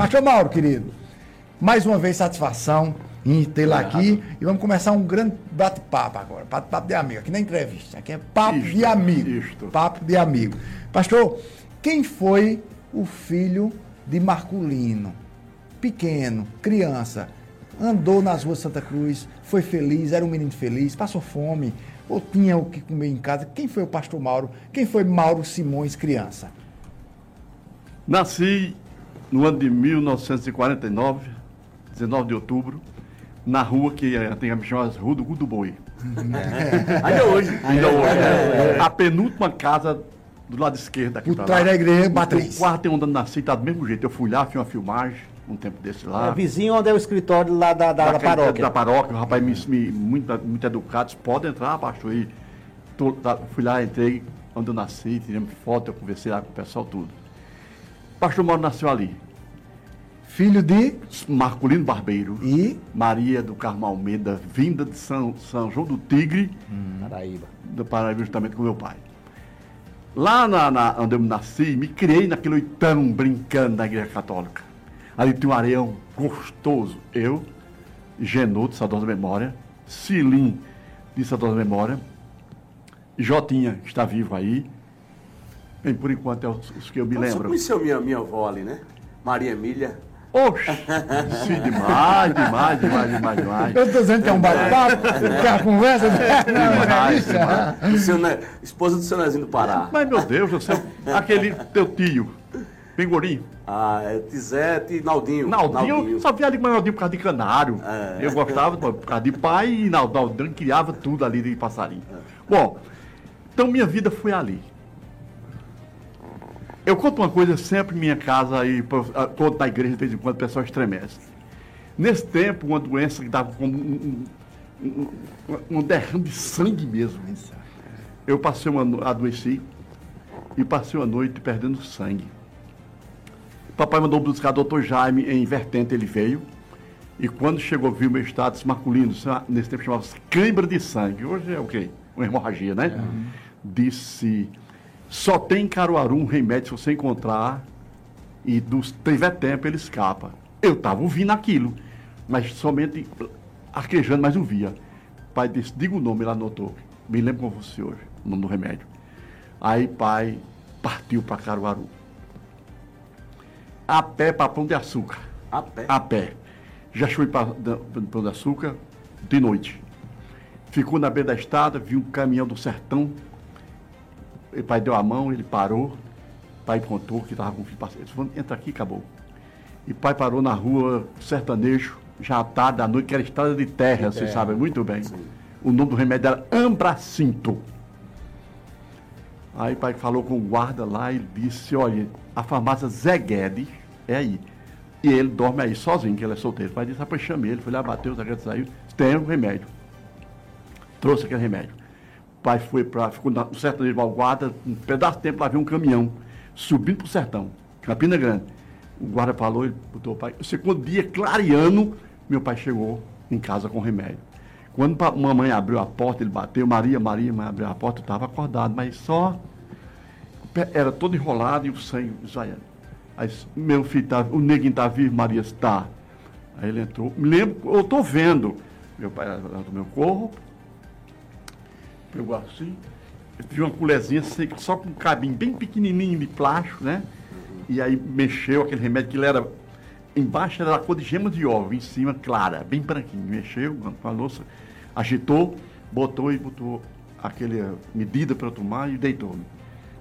Pastor Mauro, querido, mais uma vez satisfação em tê-la aqui e vamos começar um grande bate-papo agora. Bate-papo de amigo, aqui na entrevista. Aqui é papo Isto, de amigo. isto. Papo de amigo. Pastor, quem foi o filho de Marculino? Pequeno, criança, andou nas ruas de Santa Cruz, foi feliz, era um menino feliz, passou fome, ou tinha o que comer em casa. Quem foi o pastor Mauro? Quem foi Mauro Simões, criança? Nasci no ano de 1949, 19 de outubro, na rua que antigamente chamava Rua do Gudo Boi. Ainda hoje. Ainda hoje. é. A penúltima casa do lado esquerdo aqui Por trás da igreja O Matriz. quarto é onde eu nasci, tá do mesmo jeito. Eu fui lá, fiz uma filmagem, um tempo desse lá. É vizinho onde é o escritório lá da, da, da Daquele- paróquia. Da paróquia, o rapaz me, me- muito, muito educado, disse, pode entrar, pastor. E tô- tá, fui lá, entrei onde eu nasci, tiramos foto, eu conversei lá com o pessoal, tudo. Pastor Mauro nasceu ali. Filho de Marcolino Barbeiro. e Maria do Carmo Almeida, vinda de São, São João do Tigre, Paraíba. do Paraíba, justamente com meu pai. Lá na, na- onde eu nasci, me criei naquele oitão brincando na igreja católica. Ali tinha um areião gostoso. Eu, Genô, de saudosa memória, Cilim, de saudosa memória, Jotinha, que está vivo aí. Bem, por enquanto é os, que eu me Você lembro. conheceu minha, minha avó ali, né? Maria Emília. Oxe! Sim, demais, demais, demais, demais, demais. Eu estou dizendo que é um bate-papo, que é a conversa. Não, não é Demais, demais. Ne- esposa do seu Nezinho do Pará. Mas, meu Deus do céu, aquele teu tio, bem gordinho. Ah, é Tizete e Naldinho. Naldinho, eu só via ali com o Naldinho por causa de canário. É. Eu gostava por causa de pai e Nald- Naldinho criava tudo ali de passarinho. Bom, então minha vida foi ali. Eu conto uma coisa sempre em minha casa ah, conto na igreja de vez em quando o pessoal estremece. Nesse tempo, uma doença que dava como um, um, um, um derrame de sangue mesmo. Eu passei uma adoeci e passei uma noite perdendo sangue. Papai mandou buscar o doutor Jaime em Vertente, ele veio. E quando chegou, viu meu status masculino, nesse tempo chamava-se cãibra de sangue. Hoje é o quê? Uma hemorragia, né? Disse, só tem em Caruaru um remédio se você encontrar e dos tiver tempo ele escapa. Eu estava ouvindo aquilo, mas somente arquejando, mas ouvia. Pai disse, diga o nome, ele anotou. Me lembro com você hoje, o nome do remédio. Aí pai partiu para Caruaru. A pé para Pão de Açúcar. A pé. A pé. Já fui para Pão de Açúcar de noite. Ficou na beira da estrada, viu um caminhão do sertão. O pai deu a mão, ele parou. O pai contou que estava com o filho passando. Ele "Vamos, entra aqui, acabou. E o pai parou na rua sertanejo, já à tarde da noite, que era estrada de terra, vocês sabem muito bem. O nome do remédio era Ambracinto. Aí o pai falou com o guarda lá e disse, olha, a farmácia Zé Guedes é aí. E ele dorme aí sozinho, que ele é solteiro. O pai disse, rapaz, chamei ele, foi lá, bateu, o Zé Guedes saiu, tem um remédio. Trouxe aquele remédio. O pai foi para, ficou no sertanejo de guarda, um pedaço de tempo lá viu um caminhão, subindo pro sertão, Campina Grande. O guarda falou, ele botou o pai. O segundo dia, clareando, meu pai chegou em casa com remédio. Quando pa- mamãe abriu a porta, ele bateu, Maria, Maria, mãe abriu a porta, eu estava acordado, mas só o era todo enrolado e o sangue esvaiando. Aí, meu filho, tá, o neguinho está vivo, Maria está. Aí ele entrou, me lembro, eu estou vendo. Meu pai era do meu corpo, pegou assim, viu uma colherzinha assim, só com um cabinho bem pequenininho de plástico, né? E aí mexeu aquele remédio que ele era. Embaixo era a cor de gema de ovo, em cima clara, bem branquinho. Mexeu com a louça, agitou, botou e botou aquele eh, medida para eu tomar e deitou-me.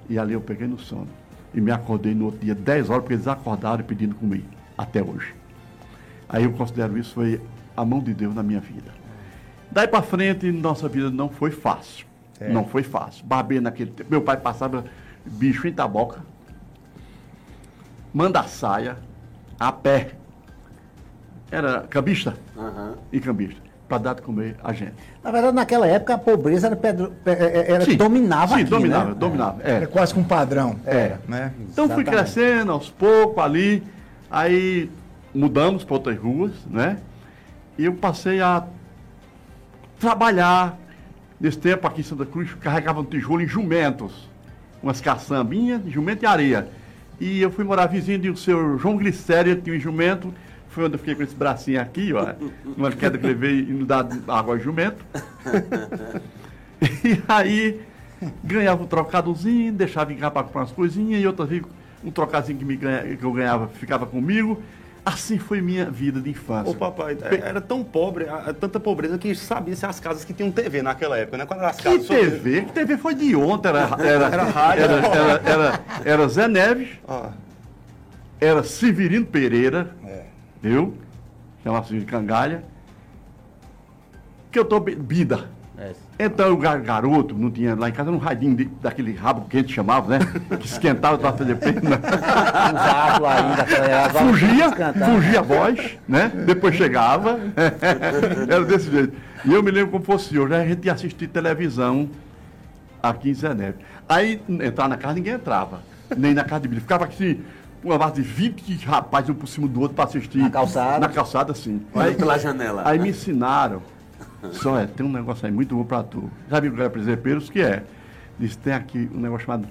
E ali eu peguei no sono. E me acordei no outro dia, 10 horas, porque eles acordaram pedindo comer, até hoje. Aí eu considero isso foi a mão de Deus na minha vida. Daí para frente, nossa vida não foi fácil. É. Não foi fácil. Barbei naquele tempo. Meu pai passava bicho em taboca, manda saia, a pé. Era cambista Aham. e cambista, para dar de comer a gente. Na verdade, naquela época, a pobreza era, pedro- pe- é- era Sim, dominava sim, aqui, dominava, né? dominava. É. É quase que um padrão. É. Né? Então fui Exatamente. crescendo aos poucos ali, aí mudamos para outras ruas, né? E eu passei a trabalhar. Nesse tempo aqui em Santa Cruz, carregava um tijolo em jumentos, umas caçambinhas, jumento e areia. E eu fui morar vizinho de o seu João Glicério, tinha um jumento. Foi onde eu fiquei com esse bracinho aqui, ó. Numa queda que levei e água ao jumento. E aí ganhava um trocadozinho, deixava em para comprar umas coisinhas, e outras vezes um trocadozinho que, me ganha- que eu ganhava ficava comigo. Assim foi minha vida de infância. Ô papai, é- era tão pobre, tanta pobreza que sabia-se as casas que tinham TV naquela época, né? Quando eram as Que casas. só- TV? Que TV foi de ontem? Era, era, Era rádio. Era, era, era, era Zé Neves, Ah, era Severino Pereira, É. eu, chamava-se de Cangalha, que eu tô bida. É. Então gar- garoto, não tinha lá em casa, era um radinho de- daquele rabo que a gente chamava, né? Que esquentava para fazer pena. Usado ainda. aquela- Fugia, fugia a voz, né? Depois chegava. Era desse jeito. E eu me lembro como fosse hoje, a gente ia assistir televisão aqui em Zé Neves. Aí entrar na casa ninguém entrava. Nem na casa de bilhete. Ficava assim, uma base de 20 rapazes um por cima do outro para assistir. Na calçada? Na calçada, sim. Olha Aí, pela janela. aí me ensinaram. Só é, tem um negócio aí muito bom pra tu. Sabe o que era presepeiros? Que é? Diz, tem aqui um negócio chamado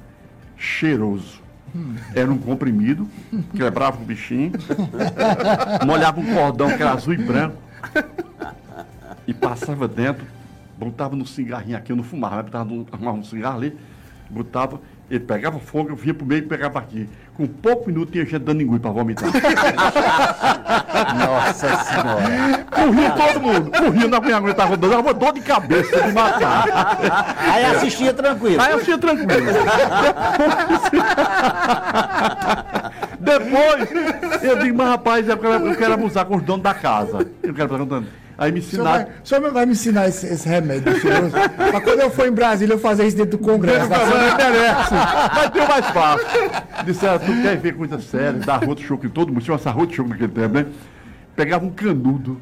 cheiroso. Era um comprimido, quebrava o bichinho, molhava um cordão que era azul e branco, e passava dentro, botava no cigarrinho aqui, eu não fumava, mas botava num, arrumava um cigarro ali, botava, ele pegava fogo, eu vinha pro meio e pegava aqui. Com pouco minuto tinha gente dando engui pra vomitar. Nossa senhora. Morria todo mundo, morria, não aguentava dor, dava dor de cabeça de matar. Aí assistia tranquilo. Aí eu tinha tranquilo. Depois, eu digo, mas rapaz, eu quero, eu quero abusar com os donos da casa. Eu quero perguntando. Senhor, vai, ensinaram. o senhor vai me ensinar esse, esse remédio cheiroso. Mas quando eu for em Brasília, eu fazer isso dentro do Congresso. Não merece, vai ter mais fácil. Disseram, tu quer ver coisa séria, dar roto choco em todo mundo, chama essa roto choco naquele tempo, né? Pegava um canudo,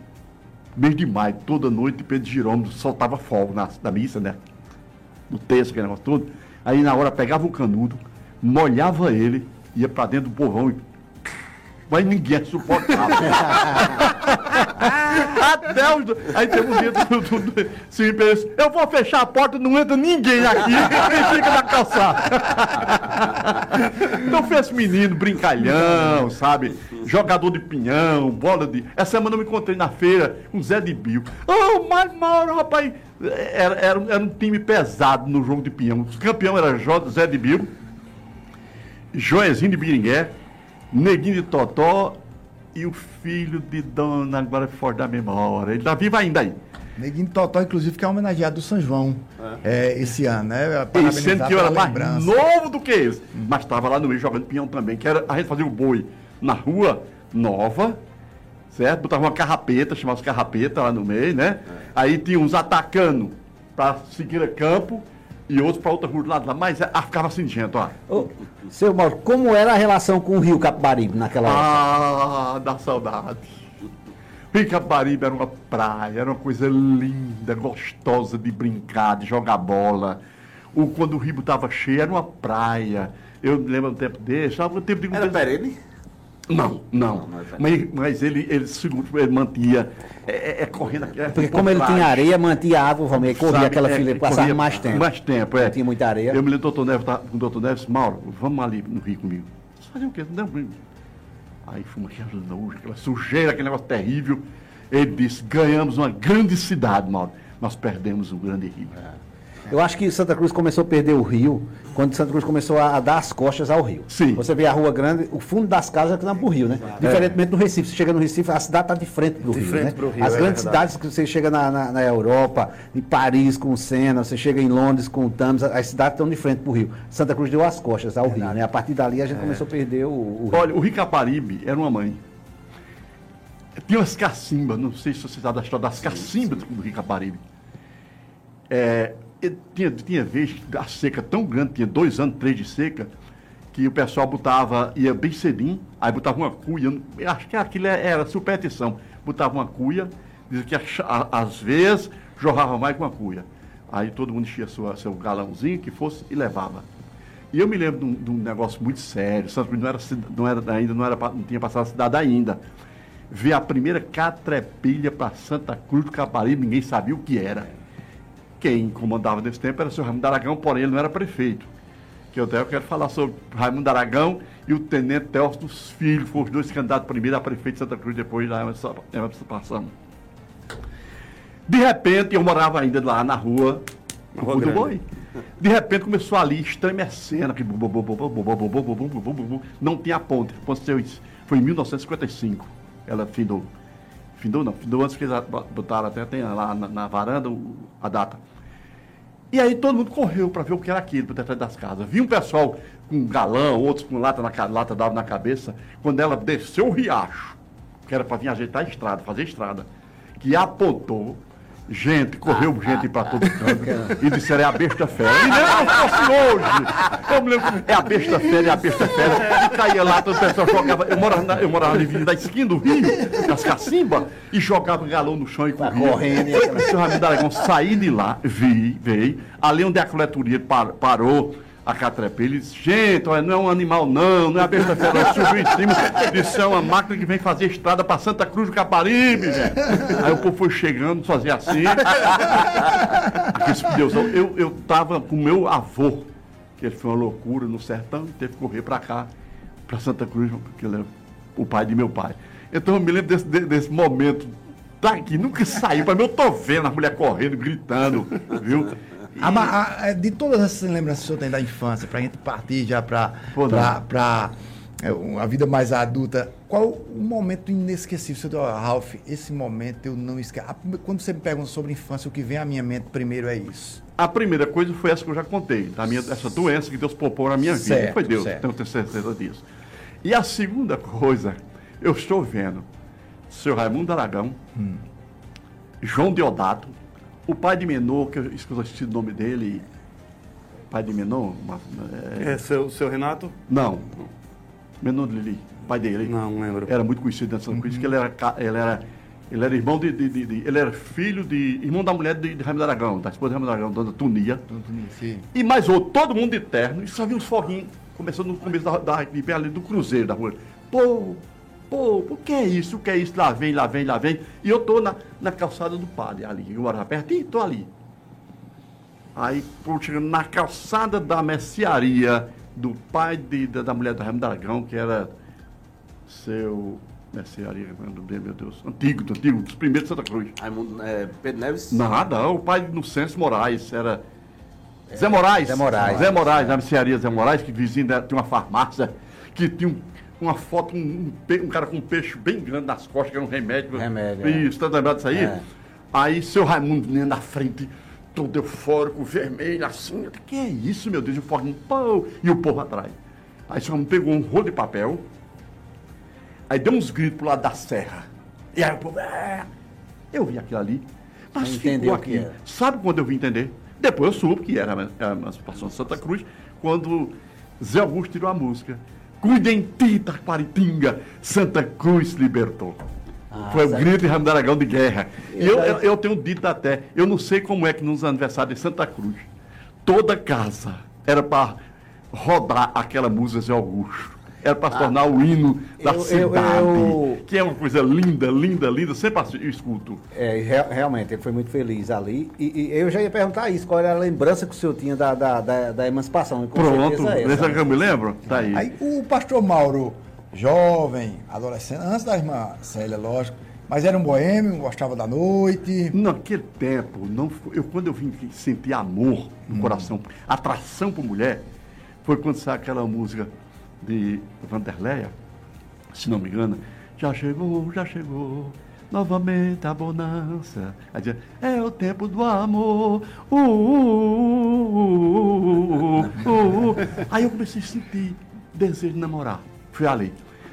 mês de maio, toda noite, Pedro Girômetro soltava fogo na, na missa, né? No texto, aquele negócio todo. Aí na hora pegava um canudo, molhava ele, ia pra dentro do povão e. Mas ninguém suportava. Até os. Aí teve um dia do, do, do, eu vou fechar a porta, não entra ninguém aqui, e fica na calçada. então fez menino, brincalhão, sabe? Jogador de pinhão, bola de. Essa semana eu me encontrei na feira com Zé de Bio. Oh, mas Mauro, rapaz. Era, era, um- era um time pesado no jogo de pinhão. O campeão era Zé de Bio, Joezinho de Biringué, Neguinho de Totó e o filho de Dona, agora fora da memória. Ele tá vivo ainda aí. Neguinho Totó, inclusive, que é homenageado do São João é, esse ano, né? E Parabenizar sendo que eu era mais lembrança. novo do que eles. Mas estava lá no meio jogando pinhão também, que era a gente fazia o boi na rua nova, certo? Botava uma carrapeta, chamava carrapeta lá no meio, né? Aí tinha uns atacando para seguir campo e outros para outra rua do lado lá. Mas ah, ficava assim, gente, ó. Ô, seu Mauro, como era a relação com o Rio Capibaribe naquela época? Ah, dá saudade. Rio Capibaribe era uma praia, era uma coisa linda, gostosa de brincar, de jogar bola. O, quando o rio estava cheio, era uma praia. Eu me lembro do tempo desse, estava no tempo de... Era perene? Não, não. é mas, mas ele, ele, segundo, ele mantinha, é, é, é correndo... É, Porque como ele tinha areia, mantinha água, vamos corria Sabe, aquela é, fila, passava mais tempo. Mais tempo, é. Tinha muita areia. Eu me lembro do doutor Neves, tá, com o doutor Neves, Mauro, vamos ali no Rio comigo. Fazer o quê? Não, não. Aí fomos aquela nojo, aquela sujeira, aquele negócio terrível. Ele disse, ganhamos uma grande cidade, Mauro. Nós perdemos um grande rio. Eu acho que Santa Cruz começou a perder o rio quando Santa Cruz começou a, a dar as costas ao rio. Sim. Você vê a rua grande, o fundo das casas é que dá pro rio, né? Diferentemente do Recife. Você chega no Recife, a cidade está de frente pro De rio. frente né? pro rio, As é grandes verdade. cidades que você chega na, na, na Europa, em Paris com o Sena, você chega em Londres com o Thames, as cidades estão de frente pro rio. Santa Cruz deu as costas ao rio, né? A partir dali a gente começou a perder o, o rio. Olha, o Rio Caparibe era uma mãe. Tinha umas cacimbas, não sei se você sabe da história das cacimbas do Rio Caparibe. É, tinha, tinha vez a seca tão grande, tinha dois anos, três de seca, que o pessoal botava, ia bem cedinho, aí botava uma cuia, eu acho que aquilo é, era superstição, botava uma cuia, dizia que a- a- às vezes jorrava mais com uma cuia. Aí todo mundo enchia sua, seu galãozinho que fosse e levava. E eu me lembro de um, de um negócio muito sério, Santo Cruz não era, não era ainda, não, era, não tinha passado a cidade ainda. Ver a primeira catrepilha para Santa Cruz do Caparibe, ninguém sabia o que era quem comandava nesse tempo era o senhor Raimundo Aragão, porém ele não era prefeito. Que eu até quero falar sobre Raimundo Aragão e o Tenente Telso dos Filhos, foram os dois candidatos primeiro a prefeito de Santa Cruz, depois da emancipação. De repente, eu morava ainda lá na rua, no Rua do Boi. De repente começou ali estremecendo, que não tinha ponte. Aconteceu. Foi em 1955. Ela findou. Findou não, findou antes que eles botaram até tem lá na, na varanda a data. E aí todo mundo correu para ver o que era aquilo por detrás das casas. Vi um pessoal com galão, outros com lata, na, lata d'água na cabeça. Quando ela desceu o riacho, que era para vir ajeitar a estrada, fazer estrada, que apontou, gente, correu gente para todo canto e disseram, é a besta fera. E como fosse hoje. Eu me lembro, é a besta fera, é a besta fera. E caía lá, todo o pessoal jogava. Eu morava, na, eu morava ali da esquina do rio, das cacimbas, e jogava galão no chão e corria. correndo, senhor Raimundo Aragão saí de lá, vi, veio, ali onde a coletoria par- parou, a catrepê, ele disse, gente, olha, não é um animal não, não é a besta fera, não, subiu em cima, disse, é uma máquina que vem fazer estrada para Santa Cruz do Caparibe, gente. Aí o povo foi chegando, fazia assim. Deus, eu, eu tava com meu avô, que ele foi uma loucura no sertão, teve que correr para cá, para Santa Cruz, porque ele é o pai de meu pai. Então eu me lembro desse, de- desse momento daqui, nunca saiu mim, eu tô vendo as mulheres correndo, gritando, viu? E- A a- é, de todas essas lembranças que o senhor tem da infância, pra gente partir já pra, é, a vida mais adulta, qual o momento inesquecível? Falou, Ralph, esse momento eu não esqueço. A Quando você me pergunta sobre infância, o que vem à minha mente primeiro é isso. A primeira coisa foi essa que eu já contei, da minha, essa doença que Deus poupou na minha vida. Certo, foi Deus, certo. tenho tenho certeza disso. E a segunda coisa, eu estou vendo seu Raimundo Aragão, João Deodato, o pai de Menor, que eu esqueci o nome dele, pai de Menor, é, É seu, seu Renato? não, Menor de Lili, pai dele. Não, não lembro. Era muito conhecido nessa coisa, que ele era, ele era, ele era irmão de, de- de- de- ele era filho de, irmão da mulher de, de Raimundo Aragão, da esposa de Raimundo Aragão, dona Tunia. Sim. E mais outro, todo mundo de terno, e só vi uns foguinhos, começando no começo da, da, de pé ali do cruzeiro da rua. Pô, pô, o que é isso? O que é isso? Lá vem, lá vem, lá vem. E eu tô na, na calçada do padre ali, eu morava pertinho, tô ali. Aí, pô, chegando na calçada da mercearia do pai de- da, da mulher do Raimundo Aragão, que era seu mercearia, meu Deus, antigo, antigo, dos primeiros de Santa Cruz. Raimundo, é, Pedro Neves? Nada, o pai do Inocêncio Moraes, era. Zé Moraes. Zé Moraes. Zé Moraes, na mercearia Zé Moraes, que vizinho tinha uma farmácia, que tinha um- uma foto, um, um cara com um peixe bem grande nas costas, que era um remédio. Remédio, é. Isso, tá lembrado disso aí? É. Aí seu Raimundo né, na frente, todo eufórico, vermelho, assim. Eu, que é isso, meu Deus? E o foguinho, pô, e o povo atrás. Aí seu Raimundo pegou um rolo de papel, aí deu uns gritos pro lado da serra. E aí o povo, é. Eu vi aquilo ali, mas Não ficou aqui. Sabe quando eu vim entender? Depois eu soube que era a emancipação de Santa Cruz, quando Zé Augusto tirou a música. Cuidem ti, Taquaritinga, Santa Cruz libertou. Ah, Foi o grito de Raimundo Aragão de guerra. E Eu eu, eu, tenho dito até, eu não sei como é que nos aniversários de Santa Cruz, toda casa era para rodar aquela música Zé Augusto. Era para se tornar o hino da Ah. eu- eu- cidade. eu- Que é uma coisa linda, linda, linda. Sempre eu escuto. É, re- realmente, ele foi muito feliz ali. E, e eu já ia perguntar isso, qual era a lembrança que o senhor tinha da, da, da, da emancipação. E Pronto, certeza essa, né? que eu me lembro? Tá aí. Aí o pastor Mauro, jovem, adolescente, antes da irmã Célia, lógico, mas era um boêmio, gostava da noite. Naquele tempo, não eu, quando eu vim sentir amor no coração, atração por mulher, foi quando saiu aquela música de Vanderleia, se não me engano, já chegou, já chegou, novamente a bonança. Aí dizia, é o tempo do amor. Uh, uh, uh, uh, uh, uh. Aí eu comecei a sentir desejo de namorar. Fui ali.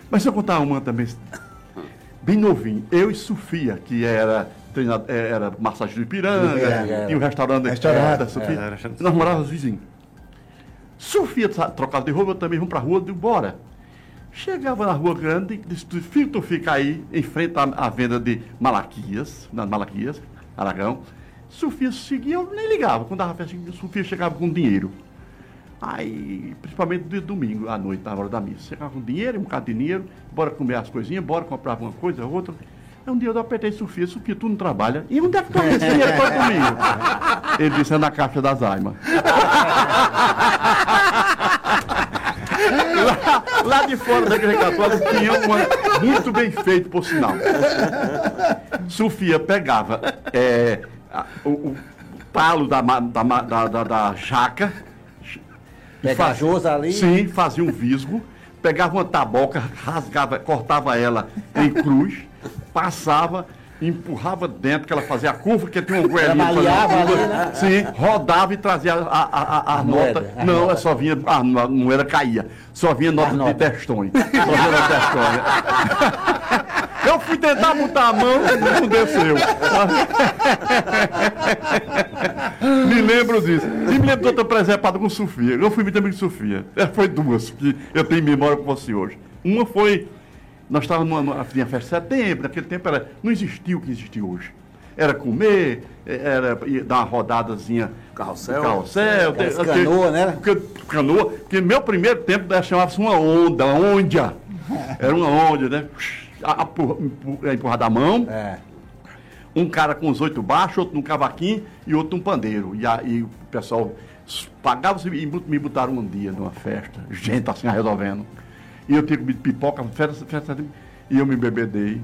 Mas se eu contar uma também, bem novinho. Eu e Sofia, que era treinado, eh, era massagem do Ipiranga, Ipiranga, tinha um restaurante, Restaurante, da Sofia. é, Nós morávamos vizinhos. Sofia sa- trocava de roupa, eu também vamos pra rua, deu bora. Chegava na rua grande, disse, "Tu- filho, tu fica aí, em frente à, à venda de Malaquias, nas Malaquias, Aragão. Sofia seguia, eu nem ligava. Quando dava festa, Sofia chegava com dinheiro. Aí, principalmente de domingo à noite, na hora da missa. Chegava com dinheiro, um bocado de dinheiro, bora comer as coisinhas, bora comprar uma coisa, outra. Aí um dia eu apertei Sofia, Sofia, tu não trabalha? E onde é que tu arruma esse dinheiro todo comigo? Ele disse, é na caixa das aimas. lá de fora da igreja católica tinha uma muito bem feito, por sinal. Sofia pegava é, a- o, o palo da, da, da, da, da jaca. ali. Sim, fazia um visgo, pegava uma taboca, rasgava, cortava ela em cruz, passava, empurrava dentro, que ela fazia a curva, que tinha um maleava curva. ali, né? Sim, rodava e trazia a, a, a, a nota. a não, nota. só vinha, a mo- moeda caía. Só vinha nota de testões. Só vinha nota de testões. Eu fui tentar botar a mão, não desceu. me lembro disso. E me lembro de outra presepada com Sofia. Eu fui muito amigo de Sofia. É, Foi duas que eu tenho em memória com você hoje. Uma foi. Nós estávamos numa, tinha festa de setembro, naquele tempo era, não existia o que existe hoje. Era comer, era ir dar uma rodadazinha. Carrossel? Carrossel. Aquelas tem- canoa, né? porque, canoa, porque meu primeiro tempo chamava-se uma onda, uma onda. Era uma onda, né? A- a- empurra- empurra- Empurrada a mão, É. um cara com os oito baixos, outro num cavaquinho e outro num pandeiro. E aí o pessoal pagava e me- me botaram um dia numa festa, gente assim resolvendo. E eu tinha comido pipoca, festa, festa, de- e eu me bebedei.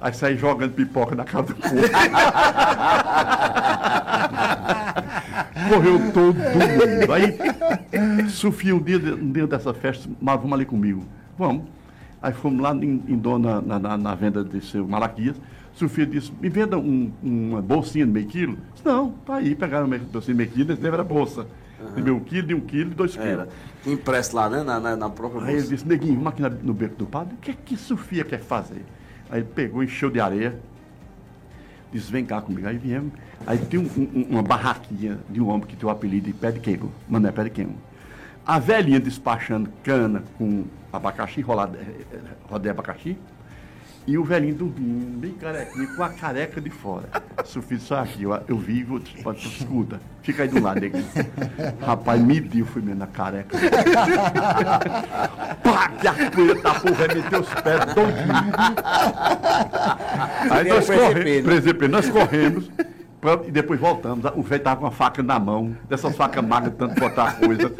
Aí saí jogando pipoca na cara do povo. Correu todo mundo. Aí, Sofia, um dia, um dia dessa festa, mas vamos ali comigo. Vamos. Aí fomos lá em, em Dona, na, na, na venda de seu Malaquias. Sofia disse, me venda um- uma bolsinha de meio quilo. Disse, não, tá aí, pegaram uma bolsinha de meio quilo, esse tempo era bolsa. De meio quilo, de um quilo, de dois quilos. Era. Impresso lá, né? Na, na, na própria Aí ele bolsa. disse, neguinho, vamos aqui na- no beco do padre, o que é que Sofia quer fazer? Aí ele pegou, encheu de areia, disse, vem cá comigo. Aí viemos, aí tinha um- um- uma barraquinha de um homem que tinha o apelido de pé de queimo, mané pé de queimo. A velhinha despachando cana com abacaxi, rolado, rodei abacaxi, e o velhinho dormindo, bem carequinho, com a careca de fora. Sofia "Só aqui, eu, eu vi, vou te- pode- escuta, fica aí do lado, neguinho. Rapaz, mediu, fui mesmo na careca. Pá, que a poeira tapou, vai meter os pés doidinho. Aí nós Primeiro corremos, nós corremos e depois voltamos. O velho tava com a faca na mão, dessas facas magras, tanto botar coisa.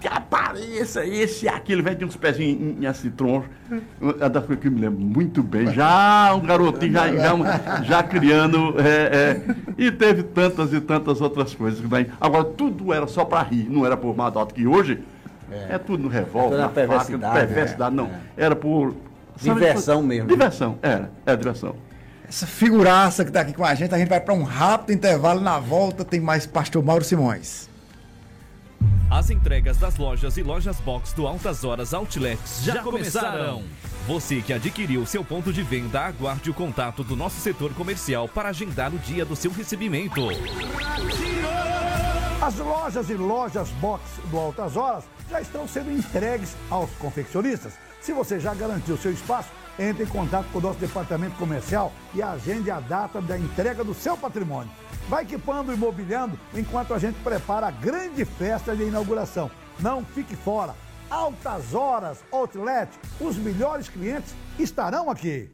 Que apareça esse e aquilo, o velho tinha uns pezinhos em, em assim, troncho. É das coisas que eu me lembro muito bem. Já um garotinho, já, já, já criando. é, é, e teve tantas e tantas outras coisas. Né? Agora, tudo era só para rir, não era por dota, que hoje é, tudo no revólver, na faca, perversidade, perversidade, não. Era por. Diversão mesmo. Diversão, era, era diversão. Essa figuraça que está aqui com a gente, a gente vai para um rápido intervalo. Na volta tem mais Pastor Mauro Simões. As entregas das lojas e lojas box do Altas Horas Outlets já, começaram. Você que adquiriu seu ponto de venda, aguarde o contato do nosso setor comercial para agendar o dia do seu recebimento. As lojas e lojas box do Altas Horas já estão sendo entregues aos confeccionistas. Se você já garantiu seu espaço, entre em contato com o nosso departamento comercial e agende a data da entrega do seu patrimônio. Vai equipando e mobiliando enquanto a gente prepara a grande festa de inauguração. Não fique fora. Altas Horas Outlet, os melhores clientes estarão aqui.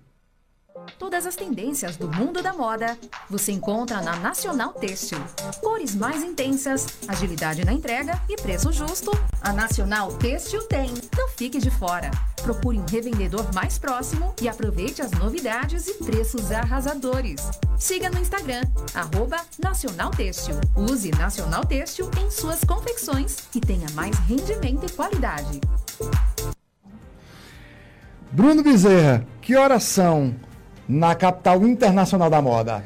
Todas as tendências do mundo da moda você encontra na Nacional Têxtil. Cores mais intensas, agilidade na entrega e preço justo. A Nacional Têxtil tem. Não fique de fora. Procure um revendedor mais próximo e aproveite as novidades e preços arrasadores. Siga no Instagram, arroba Nacional Têxtil. Use Nacional Têxtil em suas confecções e tenha mais rendimento e qualidade. Bruno Bezerra, que horas são na capital internacional da moda?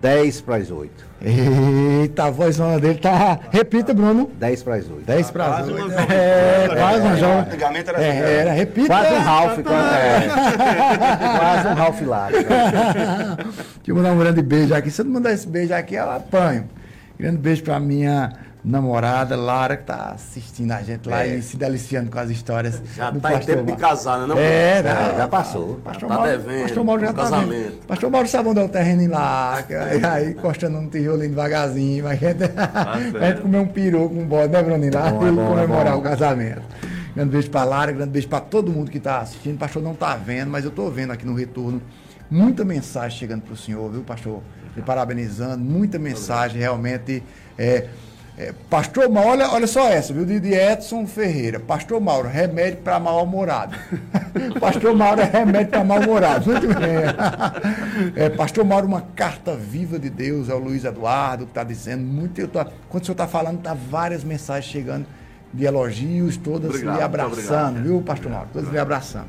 10 para as 8. Eita, a vozona dele tá. Repita, Bruno. 10 para as 8. 10 para Quase as uma 8. jovem. É, quase um João. Antigamente era É, era, repita. Quase um Ralph. Quase, é, quase um Ralph lá. Deixa eu mandar um grande beijo aqui. Se eu não mandar esse beijo aqui, eu apanho. Grande beijo pra minha namorada, Lara, que tá assistindo a gente lá e se deliciando com as histórias. Já do tá em tempo de casar, né? Não? É, Já, né? já passou. Pastor Tá Mauro, devendo, Pastor Mauro já um tá casamento. Pastor Mauro sabe onde é o terreno lá, aí, aí encostando no tijolinho devagarzinho, mas a gente, a gente comer um peru com um bode, né, Bruninho? Lá bom, é e bom, é comemorar bom. o casamento. Grande beijo pra Lara, grande beijo pra todo mundo que tá assistindo. O pastor não tá vendo, mas eu tô vendo aqui no retorno muita mensagem chegando pro senhor, viu, pastor? Me parabenizando, muita mensagem, realmente. É, É, Pastor Mauro, olha, olha só essa, viu? De, de Edson Ferreira. Pastor Mauro, remédio para mal-humorado. Pastor Mauro é remédio para mal-humorado. Muito bem. É, Pastor Mauro, uma carta viva de Deus, é o Luiz Eduardo que está dizendo. Muito, eu tô- quando o senhor está falando, tá várias mensagens chegando de elogios, todas Obrigado, lhe abraçando, obrigado. viu, Pastor Mauro? Todas lhe abraçando.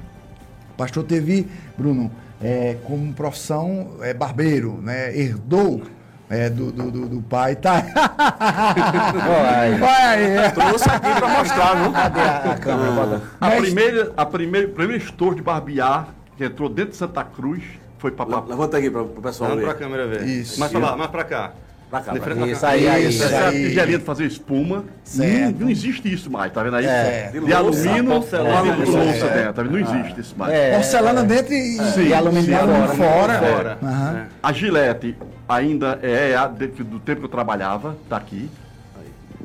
Pastor teve, Bruno, é, como profissão é, barbeiro, né? Herdou é, do, do, do, do pai. Tá. Vai. Vai aí. Trouxe aqui pra mostrar, viu? Cadê a, a câmera? Bota. A Mas- primeira, a primeira, o primeiro estouro de barbear que entrou dentro de Santa Cruz foi para Le- Levanta aqui pra, pro pessoal Vamos ver. pra câmera ver. Isso. Mais pra lá, mais pra cá. Pra cá, pra cá. Isso aí, aí. Isso Essa aí. tigelinha de fazer espuma. Certo. Não, não existe isso mais, tá vendo aí? É. De, alumínio, porcelana, de louça louça. dentro, tá vendo? Não existe isso mais. É. Porcelana dentro e, Sim, e alumínio, sim, fora. Fora. Aham. A Gillette ainda é a do tempo que eu trabalhava, tá aqui.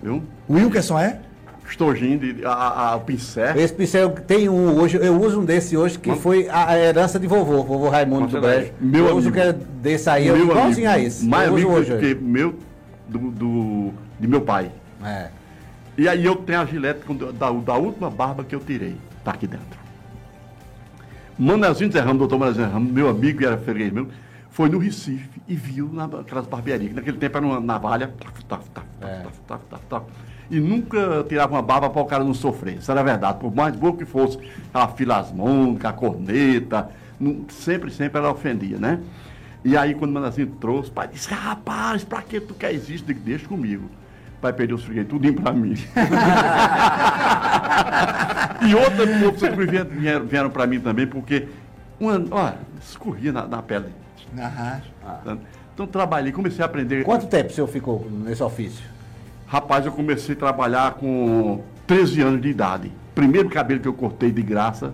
Viu? O Wilkerson é? Estojinho, de, a, a- o pincel. Esse pincel tem um hoje, eu uso um desse hoje que foi a herança de vovô, vovô Raimundo do Mostra aí. Brejo. Meu eu uso amigo. que é desse aí, eu Meu igualzinho amigo, a esse. Mais eu uso amigo hoje. do que meu, do, do- de meu pai. É. E aí eu tenho a gilete com- da, da última barba que eu tirei. Tá aqui dentro. Manelzinho Zé Ramos, doutor Manelzinho Zé Ramos, meu amigo e era freguês meu, foi no Recife e viu na, aquelas barbearias. que Naquele tempo era uma navalha. taf, taf, taf, É. taf, taf, taf, taf. E nunca tirava uma barba para o cara não sofrer. Isso era verdade. Por mais boa que fosse a filasmônica, a corneta, não- sempre, sempre ela ofendia, né? E aí, quando o Manelzinho trouxe, o pai disse: Rapaz, pra que tu quer isso? Digo, Deixa comigo. O pai perdeu os freguês tudinho pra mim. e outra opção que vieram, vieram, para mim também, porque uma, ó, escorria na, na pele. Aham. Então trabalhei, comecei a aprender. Quanto tempo o senhor ficou nesse ofício? Rapaz, eu comecei a trabalhar com 13 anos de idade. Primeiro cabelo que eu cortei de graça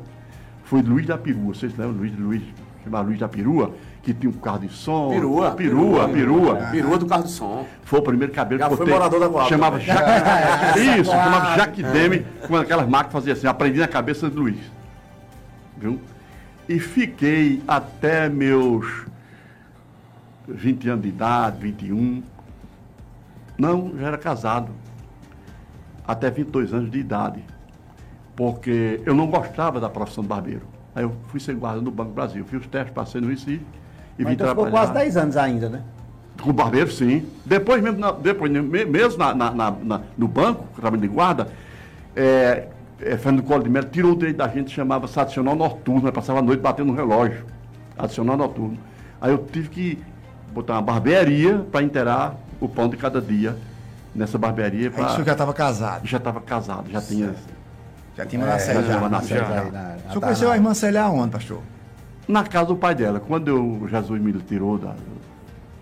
foi Luiz da Perua. Vocês lembram? Luiz, Luiz, chamava Luiz da Perua, que tinha um carro de som. Perua. Perua, perua. Perua do carro de som. Foi o primeiro cabelo Já que eu foi cortei. morador da Coab Chamava. Jaque... Isso, chamava Jaque Deme, com aquelas máquinas que fazia assim, aprendi na cabeça de Luiz. Viu? E fiquei até meus 20 anos de idade, 21. Não, já era casado. Até 22 anos de idade. Porque eu não gostava da profissão de barbeiro. Aí eu fui ser guarda no Banco Brasil. Fiz os testes, passei no Recife e Mas vim então ficou trabalhar. quase 10 anos ainda, né? Com barbeiro, sim. Depois mesmo, na- depois, me- mesmo na, na- na- no banco, trabalhando de guarda, é, é, Fernando Collor de Mello tirou o direito da gente, chamava-se adicional noturno, eu passava a noite batendo no relógio. Adicional noturno. Aí eu tive que botar uma barbearia para inteirar o pão de cada dia nessa barbearia. Aí Pra... o senhor já estava casado. Já estava casado, já tinha. Já tinha uma Célia já já. tinha uma O já. Aí na- senhor na- conheceu a irmã Célia aonde, pastor? Na casa do pai dela. Quando eu, Jesus me tirou da,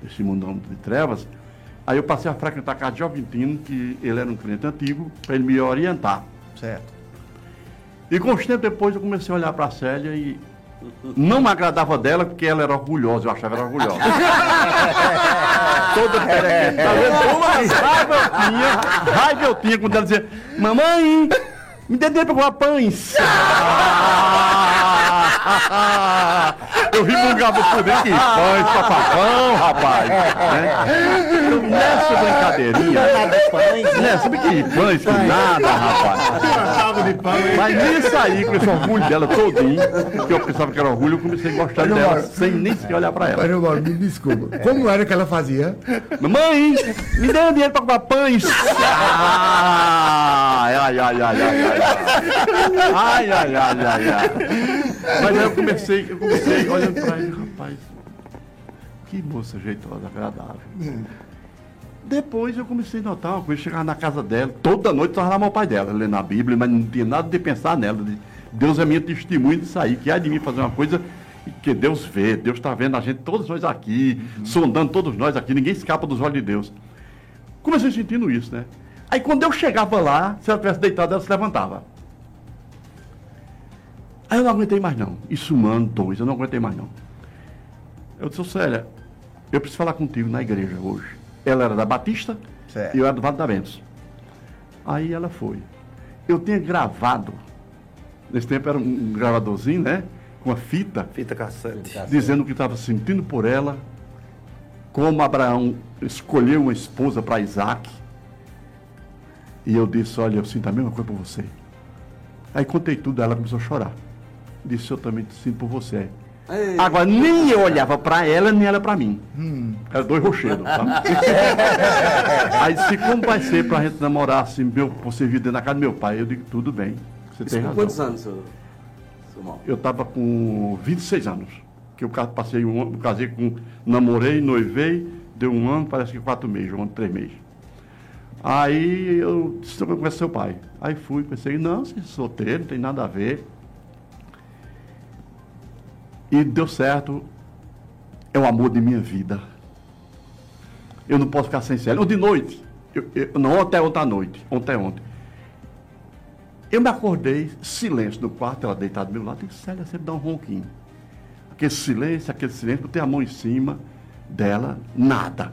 desse mundão de trevas, aí eu passei a frequentar a casa de Joventino, que ele era um cliente antigo, para ele me orientar. Certo. E com os tempos depois eu comecei a olhar para a Célia e não me agradava dela, porque ela era orgulhosa, eu achava ela orgulhosa. Toda perequeta. Tá vendo? Uma raiva eu tinha, raiva eu tinha quando ela dizia, mamãe, me dê dinheiro pra comprar pães. eu ri com gabo por dentro, que pães, papapão, rapaz. Né? Então, nessa brincadeirinha, né? Sabe que pães, que nada, rapaz. Mas nisso aí, com esse orgulho dela todinho, que eu pensava que era orgulho, eu comecei a gostar dela, Mauro, sem nem sequer olhar pra ela. Mas, meu me desculpa. Como era que ela fazia? Mamãe, me dê um dinheiro pra comprar pães. Ai, ai, ai, ai, ai, ai. Ai, ai, ai, ai, ai. Mas aí eu comecei, eu comecei olhando pra ele, rapaz, que moça jeitosa, agradável. Depois eu comecei a notar uma coisa, chegava na casa dela, toda noite estava na mão pai dela, lendo a Bíblia, mas não tinha nada de pensar nela. de- Deus é minha testemunha disso aí, que há de mim fazer uma coisa que Deus vê, Deus está vendo a gente, todos nós aqui, sondando todos nós aqui, ninguém escapa dos olhos de Deus. Comecei sentindo isso, né? Aí quando eu chegava lá, se ela tivesse deitado, ela se levantava. Aí eu não aguentei mais não. Isso um ano, dois, eu não aguentei mais não. Eu disse, "Ô, Célia, eu preciso falar contigo na igreja hoje. Ela era da Batista Certo. e eu era do Vale da Ventos. Aí ela foi. Eu tinha gravado, nesse tempo era um, gravadorzinho, né? Com a fita, Fita cassete. dizendo o que estava sentindo por ela, como Abraão escolheu uma esposa para Isaac, E eu disse, olha, eu sinto a mesma coisa por você. Aí contei tudo, ela começou a chorar. Disse, eu também sinto por você. Ei. Agora, nem eu olhava pra ela, nem ela pra mim. Era dois rocheiros, tá? Aí disse, como vai ser pra gente namorar assim, meu, você vir dentro da casa do meu pai? Eu digo, tudo bem, você Isso tem razão. quantos anos, seu, seu Mauro? Eu estava com 26 anos. Que eu passei um ano, casei com. Namorei, noivei, deu um ano, parece que quatro meses, um ano, três meses. Aí eu disse, eu conheço seu pai. Aí fui, pensei, não, você é solteiro, não tem nada a ver. E deu certo. É o amor de minha vida. Eu não posso ficar sem Célia. Ou de noite. Eu, eu- não, ontem, ontem à noite. Ontem, ontem. Eu me acordei, silêncio no quarto, ela deitada do meu lado, e Célia sempre dá um ronquinho. Aquele silêncio, aquele silêncio, botei a mão em cima dela, nada.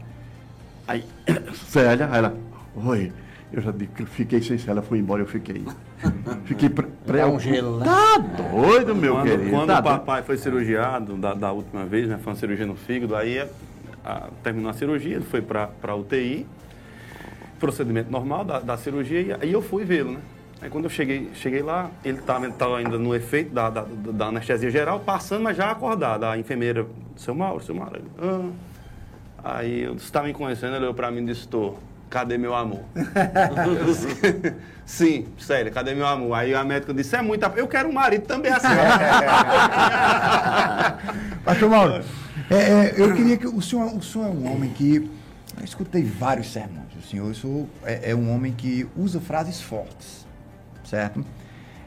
Aí, Célia, aí ela, oi. Eu já digo que eu fiquei sem Célia, fui embora, eu fiquei. Fiquei pre Dá um gelo, né? Tá doido, meu quando, querido. quando tá o doido. papai foi cirurgiado da, da última vez, né? Foi uma cirurgia no fígado, aí a- terminou a cirurgia, ele foi para a UTI, procedimento normal da, da cirurgia, e aí eu fui vê-lo, né? Aí quando eu cheguei, cheguei lá, ele estava ainda no efeito da, da, da anestesia geral, passando, mas já acordado. A enfermeira, seu Mauro, seu Mauro. Ele, "Ah." Aí eu disse, está me conhecendo, ele olhou para mim e disse, estou. Cadê meu amor? Sim, sério, cadê meu amor? Aí a médica disse, é muita. Eu quero um marido também assim. Pastor Mauro, é, é, eu queria que o senhor, o senhor é um homem que. Eu escutei vários sermões. O senhor, senhor é, é um homem que usa frases fortes, certo?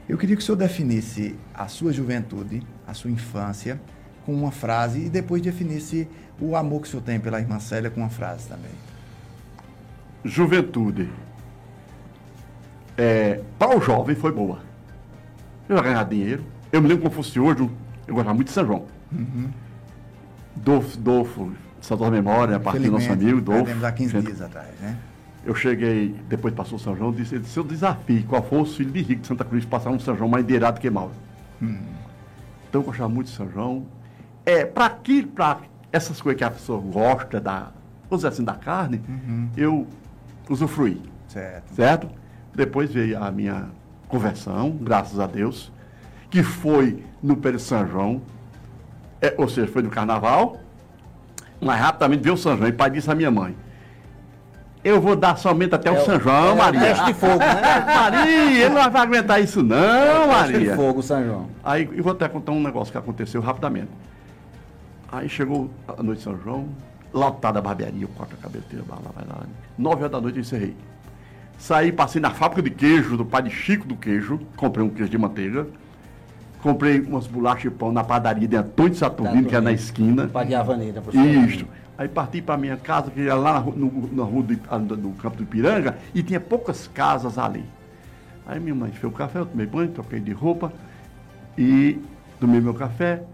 Eu queria que o senhor definisse a sua juventude, a sua infância, com uma frase e depois definisse o amor que o senhor tem pela irmã Célia com uma frase também. Juventude. É, para o jovem foi boa. Eu ia ganhar dinheiro. Eu me lembro como fosse hoje, eu gostava muito de São João. Dolfo, Dolfo, Santo Memória, a partir do nosso amigo, Dolfo. há 15 gente, dias atrás, né? Eu cheguei, depois passou o São João, disse, ele disse, seu desafio, qual foi os filhos de rico de Santa Cruz passar um São João mais endeirado que Mauro? Então eu gostava muito de São João. É, para aquilo, para essas coisas que a pessoa gosta da, vamos dizer assim, da carne, eu usufruí, Certo. certo? Depois veio a minha conversão, graças a Deus, que foi no período de São João, é, ou seja, foi no carnaval, mas rapidamente veio o São João, e pai disse à minha mãe, eu vou dar somente até o São João, é Maria. teste de fogo, né? Maria, ele não vai aguentar isso não, de Maria. fogo, São João. Aí eu vou até contar um negócio que aconteceu rapidamente. Aí chegou a noite de São João, lotada a barbearia, o corta a cabeleira, lá, lá, vai lá. Nove horas da noite eu encerrei. Saí, passei na fábrica de queijo do pai de Chico do Queijo, comprei um queijo de manteiga, comprei umas bolachas de pão na padaria de Antônio de Saturnino, que é na esquina. Pai de Avaneira, professor. Isso. Aí parti para minha casa, que era lá no, na rua do, do campo do Ipiranga, e tinha poucas casas ali. Aí minha mãe fez o café, eu tomei banho, troquei de roupa e tomei meu café,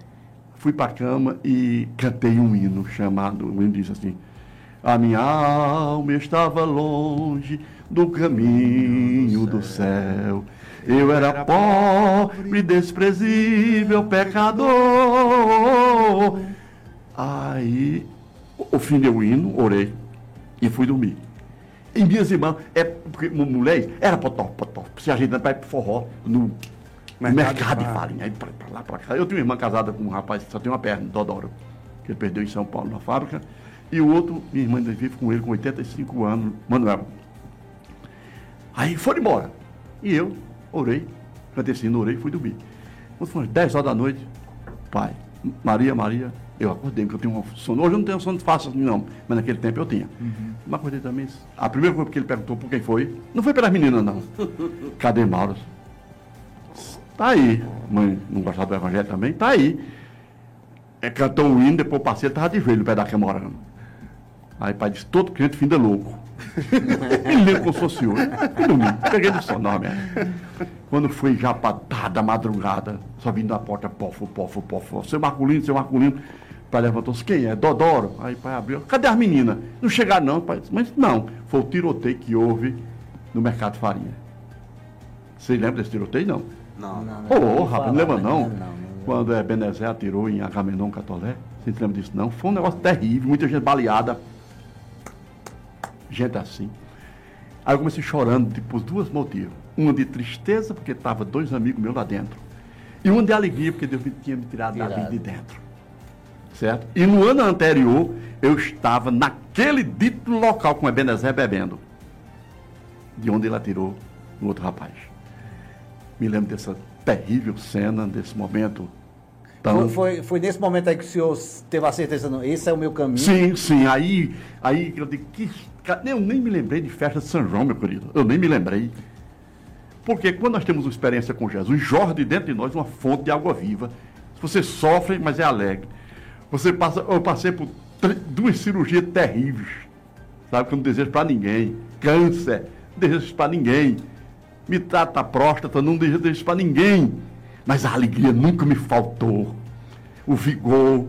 fui para a cama e cantei um hino chamado, o hino diz assim, a minha alma estava longe do caminho do céu. Eu era pobre, desprezível, pecador. Aí, o- fim deu o hino, orei e fui dormir. E minhas irmãs, é porque uma mulher era potó, potó, se ajeitando para ir pro forró no mercado, Mercado de farinha, aí pra, pra lá, pra cá. Eu tinha uma irmã casada com um rapaz que só tem uma perna, Dodoro, que ele perdeu em São Paulo na fábrica. E o outro, minha irmã ainda vive com ele com 85 anos, Manuel. Aí foram embora. E eu orei, assim, orei e fui dormir. Quando umas 10 horas da noite, pai, Maria, Maria, eu acordei, porque eu tenho um sono. Hoje eu não tenho sono fácil assim, não, mas naquele tempo eu tinha. Mas acordei também. A primeira coisa que ele perguntou por quem foi, não foi pelas meninas, não. Cadê Mauro? Tá aí. Mãe não gostava do evangelho também? Tá aí. É, cantou o hino, depois eu passei, ele tava de joelho no pé da cama orando. Aí o pai disse, todo crente finda louco. Ele lembra como se fosse hoje. Dormir, peguei no sono, não, mesmo. Quando foi já para da madrugada, só vindo da porta, pofo, pofo, pofo. Seu Marculino, seu Marculino. O pai levantou-se, quem é? Dodoro. Aí o pai abriu, cadê as meninas? Não chegaram não, pai. disse, Mas não, foi o tiroteio que houve no mercado de farinha. Vocês lembram desse tiroteio? Não. Não, não. Ô, rapaz, não lembra não? Quando é, Benezé atirou em Agamenon Catolé, vocês lembram disso não? Foi um negócio terrível, muita gente baleada. Gente assim. Aí eu comecei chorando tipo, por duas motivos. Uma de tristeza, porque estava dois amigos meus lá dentro. E uma de alegria, porque Deus me tinha me tirado da vida de dentro. Certo? E no ano anterior, eu estava naquele dito local com Ebenezer bebendo. De onde ele atirou no outro rapaz. Me lembro dessa terrível cena, desse momento tão... Foi, foi, nesse momento aí que o senhor teve a certeza, não, esse é o meu caminho. Sim, sim. Aí, aí eu digo, que, eu nem me lembrei de festa de São João, meu querido. Eu nem me lembrei. Porque quando nós temos uma experiência com Jesus, jorra dentro de nós uma fonte de água viva. Você sofre, mas é alegre. Você passa, eu passei por duas cirurgias terríveis. Sabe que eu não desejo para ninguém. Câncer, não desejo para ninguém. Me trata a próstata, não desejo isso para ninguém. Mas a alegria nunca me faltou. O vigor,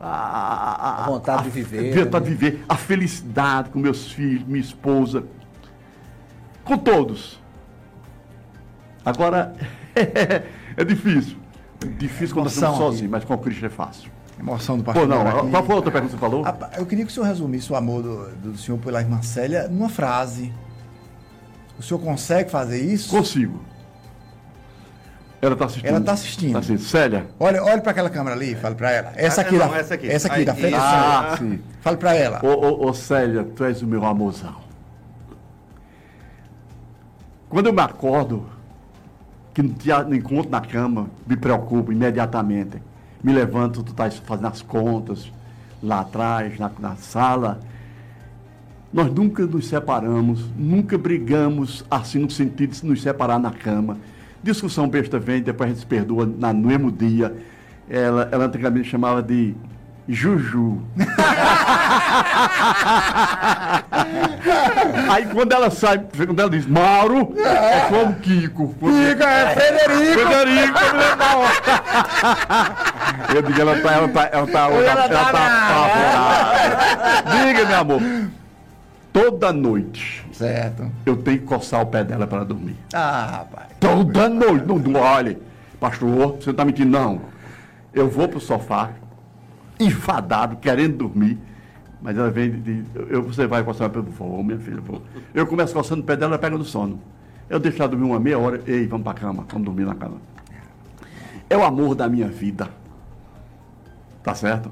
a, a- A vontade de viver, A vontade né? de viver, a felicidade com meus filhos, minha esposa. Com todos. Agora, é difícil. Difícil quando estamos sozinhos, mas com o Cristo é fácil. Emoção do Pô, pastor. não, aqui. qual foi a outra pergunta que você falou? Eu queria que o senhor resumisse o amor do, do senhor pela irmã Célia numa frase. O senhor consegue fazer isso? Consigo. Ela está assistindo. Ela tá assistindo. Tá assistindo. Célia? Olha, olha para aquela câmera ali, fale para ela. Essa Ah, aqui, não, da, essa aqui. Essa aqui Aí, da frente. isso. Ah, sim. Fale para ela. Ô, ô, ô, Célia, tu és o meu amorzão. Quando eu me acordo, que não encontro na cama, me preocupo imediatamente. Me levanto, tu estás fazendo as contas lá atrás, na, na sala. Nós nunca nos separamos, nunca brigamos assim no sentido de nos separar na cama. Discussão besta vem, depois a gente se perdoa na, no mesmo dia. Ela, ela antigamente chamava de Juju. Aí quando ela sai, quando ela diz Mauro, é como Kiko. Fica, é Frederico. Frederico, eu digo, ela tá, ela tá, ela tá, ela tá, ela tá apavorada. Diga, meu amor. Toda noite Certo. eu tenho que coçar o pé dela para dormir. Ah, rapaz. Toda noite. Não, não olhe, pastor, você não está mentindo, não. Eu vou pro sofá, enfadado, querendo dormir. Mas ela vem de. de- eu, você vai coçar o pé, eu vou, minha filha, vou. Eu começo coçando o pé dela, ela pega no sono. Eu deixo ela dormir uma meia hora, ei, vamos pra cama, vamos dormir na cama. É o amor da minha vida. Tá certo?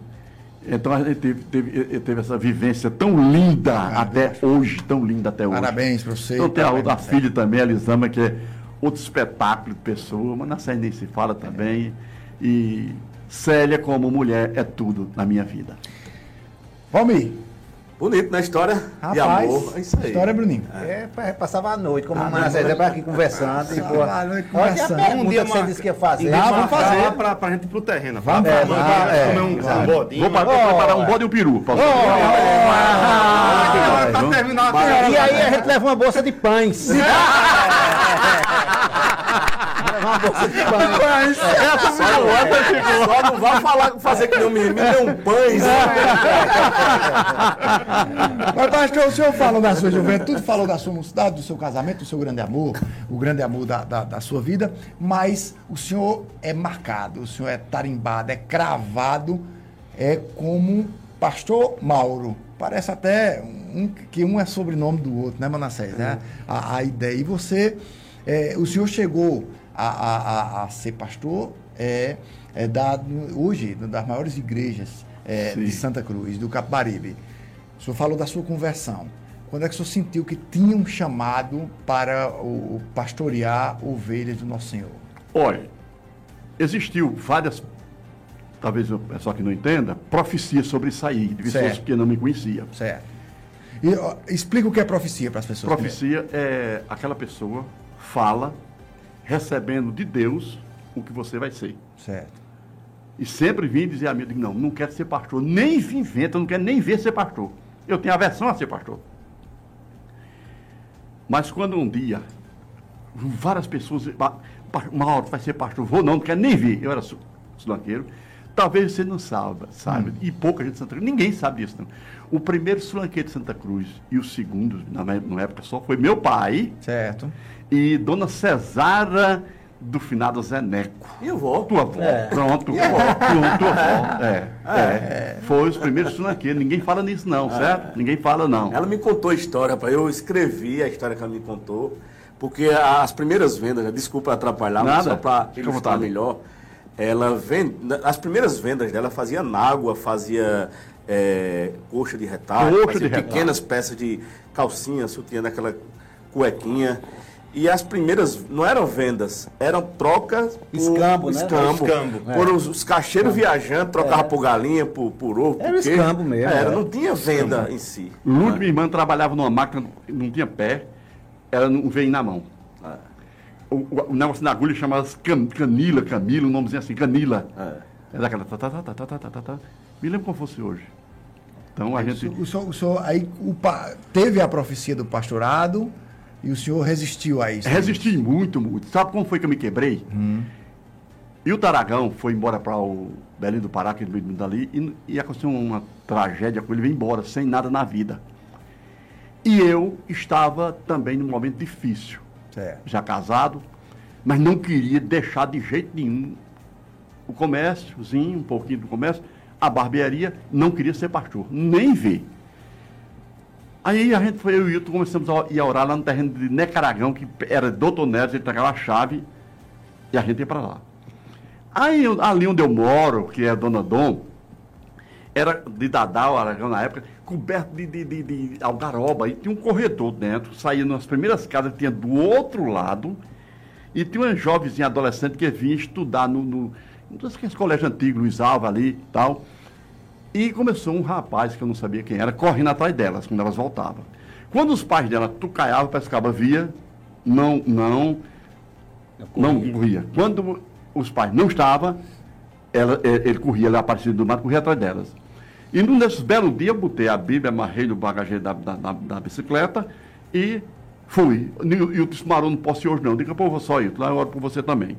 Então a gente teve, teve, teve essa vivência tão linda até hoje, tão linda até hoje. Parabéns pra você. Então tem a outra filha também, a Elisama, que é outro espetáculo de pessoa, mas na série nem se fala também. E Célia, como mulher, é tudo na minha vida. Valmir. Bonito, né? História Rapaz. de amor. É isso aí. História, Bruninho. É, pa- passava a noite, como a Manassés não. é aqui conversando. e, pô, Passava a noite olha a conversando. pergunta que você disse que ia fazer. Ah, vamos fazer. pra, pra gente ir pro terreno. Vamos, Pra- vamos, pra- vamos, é, comer um, vamos. um bodinho. Vou, pa- vou preparar um bode e um peru. pra. Ah, pra Vamos. terminar E aí a gente leva uma bolsa de pães. leva uma bolsa de pães. Só não falar, fazer que menino, me dê um pães. Mas, pastor, o senhor falou da sua juventude, falou da sua mocidade, do seu casamento, do seu grande amor, o grande amor da, da, da sua vida, mas o senhor é marcado, o senhor é tarimbado, é cravado, é como pastor Mauro. Parece até um, que um é sobrenome do outro, né, Manassés? Né? A, a ideia. E você, é, o senhor chegou a, a, a, ser pastor é, é da, hoje, das maiores igrejas é, de. Santa Cruz, do Capibaribe. O senhor falou da sua conversão. Quando é que o senhor sentiu que tinha um chamado para o, o pastorear ovelhas do Nosso Senhor? Olha, existiu várias, talvez o pessoal que não entenda, profecias sobre isso aí, de pessoas Certo. que não me conheciam. Certo. E, ó, explica o que é profecia para as pessoas. Profecia é aquela pessoa fala recebendo de Deus o que você vai ser. Certo. E sempre vim dizer a mim, digo, não, não quero ser pastor, nem inventa, não quero nem ver ser pastor. Eu tenho aversão a ser pastor. Mas quando um dia, várias pessoas, "Pa- pa- Mauro, vai ser pastor, vou não, não quero nem ver. Eu era su- sulanqueiro. Talvez você não saiba, sabe? E pouca gente de Santa Cruz, ninguém sabe disso. Não. O primeiro sulanqueiro de Santa Cruz e o segundo, na, na época só, foi meu pai Certo. e Dona Cesara do finado Zé Neco. E eu vou. Tua avó. É. Pronto. Pronto, tua avó. É, é. Foi os primeiros aqui. Ninguém fala nisso, não, certo? Ninguém fala, não. Ela me contou a história, rapaz. Eu escrevi a história que ela me contou. Porque as primeiras vendas, desculpa atrapalhar, mas Nada. só para ilustrar melhor, ela vende, as primeiras vendas dela fazia nágua, fazia é, coxa de retalho, Coxa fazia de retalho. pequenas peças de calcinha, sutiã daquela cuequinha. E as primeiras não eram vendas, eram trocas por Escambo, né? escambo, Escambo, é. por os, os cacheiros viajantes, trocavam por galinha, por, por ovo, Era por escambo mesmo, Era, é. não tinha venda em si. Lúcio, minha irmã, trabalhava numa máquina, não tinha pé, ela não veio na mão. O, o- negócio da agulha chamava can, Canila, Camila, um nomezinho assim, Canila. É. Era aquela. Tá, tá, tá, tá, tá, tá, tá, tá. Me lembro como fosse hoje. Então a gente. O senhor, o senhor aí o teve a profecia do pastorado e o senhor resistiu a isso. Resisti muito, muito. Sabe como foi que eu me quebrei? E o Taragão foi embora para o Belém do Pará, que ele veio dali, e, e aconteceu uma tragédia com ele, veio embora, sem nada na vida. E eu estava também num momento difícil. Certo. já casado, mas não queria deixar de jeito nenhum o comérciozinho, um pouquinho do comércio, a barbearia, não queria ser pastor, nem ver. Aí a gente foi, eu e o Hilton, começamos a ir a orar lá no terreno de Necaragão, que era doutor Neves, ele pegava a chave e a gente ia para lá. Aí ali onde eu moro, que é Dona Dom, era de Dadá, o Aragão na época, coberto de, de, de, de algaroba, e tinha um corredor dentro, saía nas primeiras casas, tinha do outro lado, e tinha uma jovenzinha adolescente que vinha estudar no, no, no colégio antigo, Luiz Alva ali e tal. E começou um rapaz, que eu não sabia quem era, correndo atrás delas, quando elas voltavam. Quando os pais dela tucaiavam, pescava, via, não, não, não corria. Quando os pais não estavam, ela, eh, ele corria, ele aparecia do mato, corria atrás delas. E num desses belos dias, eu botei a Bíblia, amarrei no bagageiro da, da, da- da bicicleta e fui. E e o disse, Marão, não posso ir hoje não. Daqui a pouco eu vou só ir, lá eu oro por você também.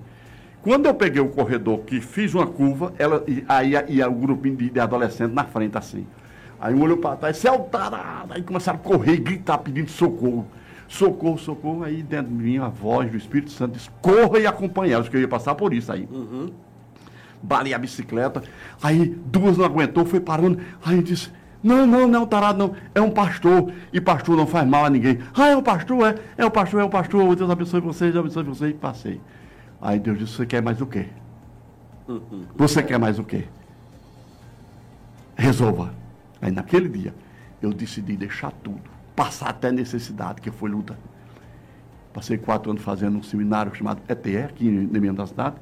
Quando eu peguei o corredor que fiz uma curva, ela, e- aí ia, o grupinho de, de adolescentes na frente assim. Aí um olhou para trás, céu tarado, aí começaram a correr e gritar pedindo socorro. Socorro, socorro. Aí dentro de mim a voz do Espírito Santo disse, corra e acompanhe elas, que eu ia passar por isso aí. Balei a bicicleta, aí duas não aguentou, foi parando, aí disse, não, não, não, tarado não, é um pastor, e pastor não faz mal a ninguém. Ah, é o pastor, é, é o pastor, é o pastor, Deus abençoe vocês, Deus abençoe vocês, e passei. Aí Deus disse, você quer mais o quê? Você quer mais o quê? Resolva. Aí naquele dia, eu decidi deixar tudo, passar até necessidade, que foi luta. Passei quatro anos fazendo um seminário chamado ETE, aqui na minha cidade,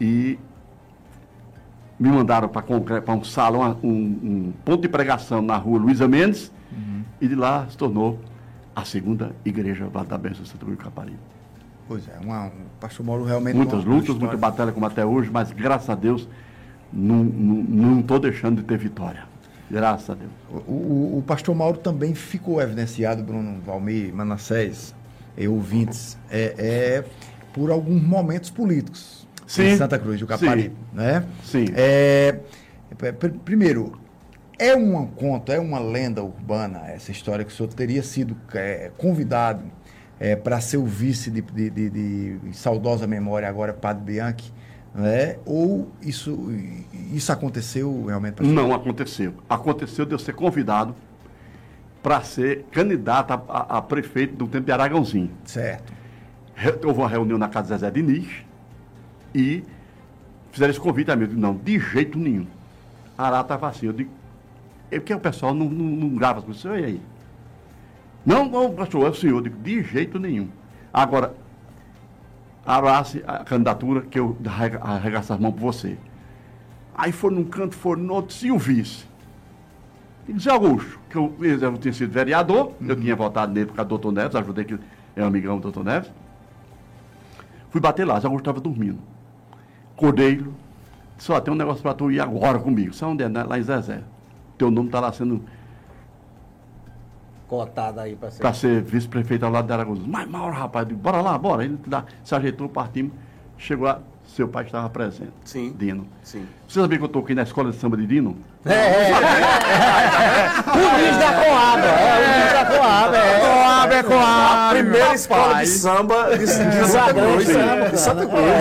e me mandaram para um salão, um, um ponto de pregação na rua Luísa Mendes, e de lá se tornou a segunda igreja Vale da Bênção Santa Cruz do Caparibe. Pois é, uma, o pastor Mauro realmente. Muitas lutas, história. muita batalha como até hoje, mas graças a Deus não estou deixando de ter vitória. Graças a Deus. O, o- o pastor Mauro também ficou evidenciado, Bruno Valmir, Manassés e ouvintes, é, é por alguns momentos políticos Sim. em Santa Cruz do Caparibe. Sim. Né? Sim. É, é, pr- primeiro, é um conto, é uma lenda urbana essa história que o senhor teria sido é, convidado para ser o vice de, de- de- de saudosa memória agora, Padre Bianchi, né? ou isso, isso aconteceu realmente? pastor? Não aconteceu. Aconteceu de eu ser convidado para ser candidato a, a- a prefeito do tempo de Aragãozinho. Certo. Re- Houve uma reunião na casa de Zezé Diniz e fizeram esse convite a mim. Eu digo, não, de jeito nenhum. Ará estava assim. Eu digo, é porque o pessoal não, não, não grava as coisas. E aí? Não, não, pastor, é o senhor. Eu digo, de jeito nenhum. Agora, arasse a candidatura que eu arrega- arregaço as mãos por você. Aí foi num canto, foi no outro, e o vice. Digo, Zé Augusto, que eu, eu tinha sido vereador, eu tinha votado nele por causa do doutor Neves, ajudei que é um amigão do doutor Neves. Fui bater lá, Augusto estava dormindo. Acordei, só tem um negócio para tu ir agora comigo. Sabe onde é? Né? Lá em Zezé. Teu nome está lá sendo Cotada aí para ser. para ser vice-prefeito ao lado de Aragones. Mas Mauro, rapaz, digo, bora lá, bora. Ele se ajeitou, partimos. Chegou lá, seu pai estava presente. Sim. Dino. Sim. Você sabia que eu toquei na escola de samba de Dino? É, é, é. O bicho da Coab, é, o bicho da Coab, é. Coab, é A Coab. primeira escola de samba de, Santa Cruz. samba, De Santa Cruz. É, é,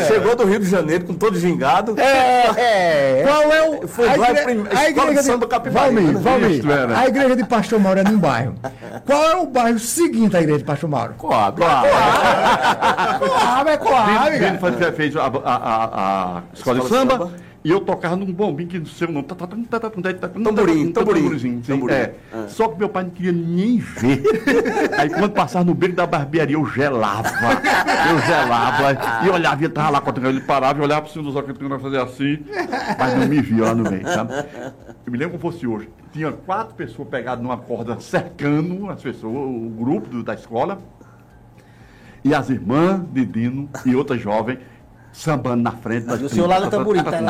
é. Chegou do Rio de Janeiro com todo gingado. É, é. Qual é o. Foi a igre- a a escola igreja de samba. Valmir, Valmir, a igreja de Pastor Mauro é num bairro. Qual é o bairro seguinte à igreja de Pastor Mauro? Coab. Coab, é Coab, Dino cara. fez, fez a, a, a, a escola de samba. E eu tocava num bombinho que não sei o nome. Tamborim, tamborim. É. Só que meu pai não queria nem ver. Aí quando passava no beco da barbearia, eu gelava. Eu gelava. E olhava, e tava lá cortando ele parava e olhava para cima dos óculos que fazia assim. Mas não me via lá no meio, sabe? Eu me lembro como fosse hoje. Tinha quatro pessoas pegadas numa corda cercando as pessoas, o grupo da escola. E as irmãs de Dino e outra jovem sambando na frente. E o senhor lá no tamborim, tá?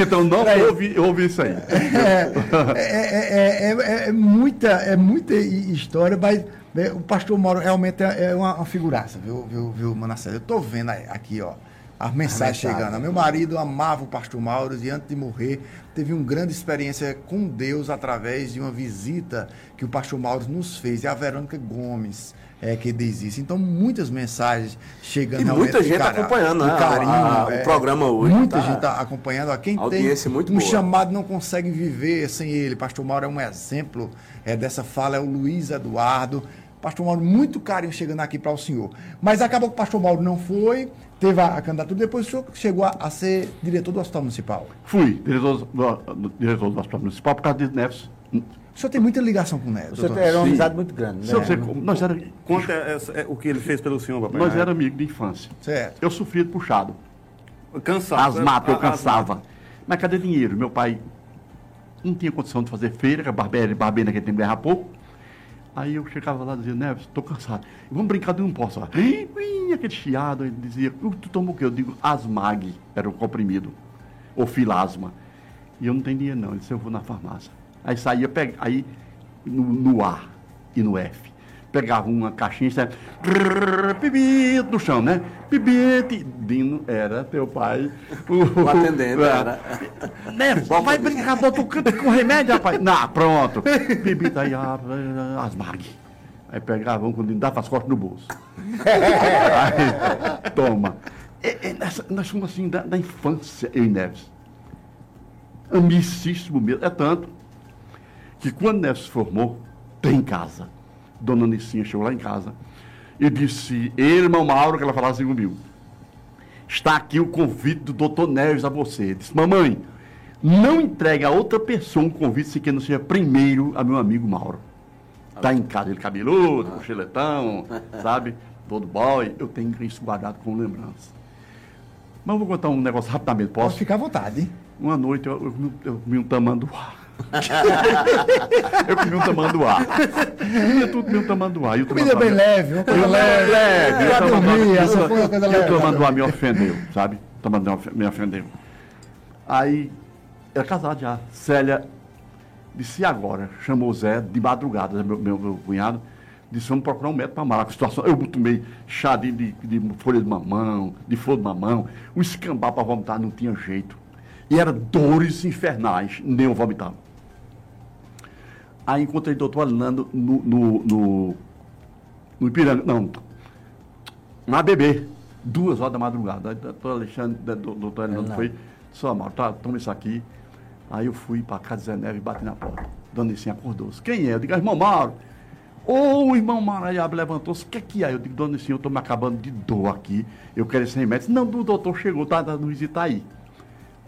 Então não ouvi, ouvi isso aí. É, é, é, é, é muita, é muita hi- história, mas né, o pastor Mauro realmente é, é uma, uma figuraça, viu, viu, viu Manassés? Eu tô vendo aqui, ó, as mensagens chegando. Meu marido amava o pastor Mauro e antes de morrer teve uma grande experiência com Deus através de uma visita que o pastor Mauro nos fez. E a Verônica Gomes é que diz isso. Então, muitas mensagens chegando E muita gente cara- acompanhando, né, carinho, a- o é, programa hoje, Muita tá? gente está acompanhando. Ó, Quem tem muito um boa. chamado não consegue viver sem ele. Pastor Mauro é um exemplo é, dessa fala, é o Luiz Eduardo. Pastor Mauro, muito carinho chegando aqui para o senhor. Mas acabou que o Pastor Mauro não foi, teve a, a candidatura, depois o senhor chegou a, a ser diretor do Hospital Municipal. Fui diretor do, do- diretor do Hospital Municipal por causa de Neves. O senhor tem muita ligação com o Neto. O senhor era uma Sim. amizade muito grande, né? Se você- nós era, Conta essa- é, o que ele fez pelo senhor, papai. nós na era amigos de infância. Certo. Eu sofria de puxado. Cansado. Asmato, eu cansava. asmato. Mas cadê dinheiro? Meu pai não tinha condição de fazer feira, que a barbeira, barbeira naquele tempo ganhava pouco. Aí eu chegava lá e dizia, Neves, estou cansado. Vamos brincar de. Ih, ih, aquele chiado, ele dizia, "Uh, tu toma o quê? Eu digo, Asmag, era o comprimido. Ou filasma. E eu não tenho dinheiro não. Ele disse, eu vou na farmácia. Aí saía, pega, aí no, no A e no F. Pegava uma caixinha e saia, pibito no chão, né? Pibite. Dino era teu pai. O atendente É. era. Né? Vai brincar, bota o canto com remédio, rapaz. Não, pronto. Bebida aí, ah, asmag. Aí pegava um quando dava as costas no bolso. Aí, toma. É, é, nessa- nós somos assim da, da infância, eu e Neves. Amicíssimo mesmo. É tanto que quando Neves se formou, tem em casa. Dona Nicinha chegou lá em casa e disse, ele, irmão Mauro, que ela falava assim comigo. Está aqui o convite do doutor Neves a você. Disse, mamãe, não entregue a outra pessoa um convite se que não seja primeiro a meu amigo Mauro. Está em casa, ele cabeludo, com cheletão, sabe? Todo boy. Eu tenho isso guardado como lembrança. Mas eu vou contar um negócio rapidamente, Pode posso? ficar à vontade. Uma noite eu, eu comi um tamanduá. eu comi um tamanduá. Eu tudo comi um tamanduá. E o Comida tamanduá bem me- leve, uma coisa Eu leve. leve. Pra o tamanduá- dormir, essa foi uma coisa E o leve. tamanduá me ofendeu, sabe? O tamanduá me ofendeu. Aí, era casado já. Célia disse, e agora? Chamou o Zé de madrugada, meu, meu, meu cunhado. Disse, vamos procurar um médico para Maraca. Situação, eu tomei chá de, de, de folha de mamão, de flor de mamão, um escambau para vomitar, não tinha jeito. E eram dores infernais, nem eu vomitava. Aí encontrei o doutor Orlando no, no, no, no Ipiranga, não, na bebê, duas horas da madrugada. Aí o doutor Alexandre, o doutor Orlando foi, só Mauro, tá, toma isso aqui. Aí eu fui para casa de Zé Neves e bati na porta. Dona Nicinha acordou-se. Quem é? Eu digo, irmão Mauro. Ô, o irmão Mauro aí levantou-se. O que é que é? Eu digo, dona Nicinha, eu estou me acabando de dor aqui. Eu quero esse remédio. Não, o doutor chegou, tá, tá no visita aí.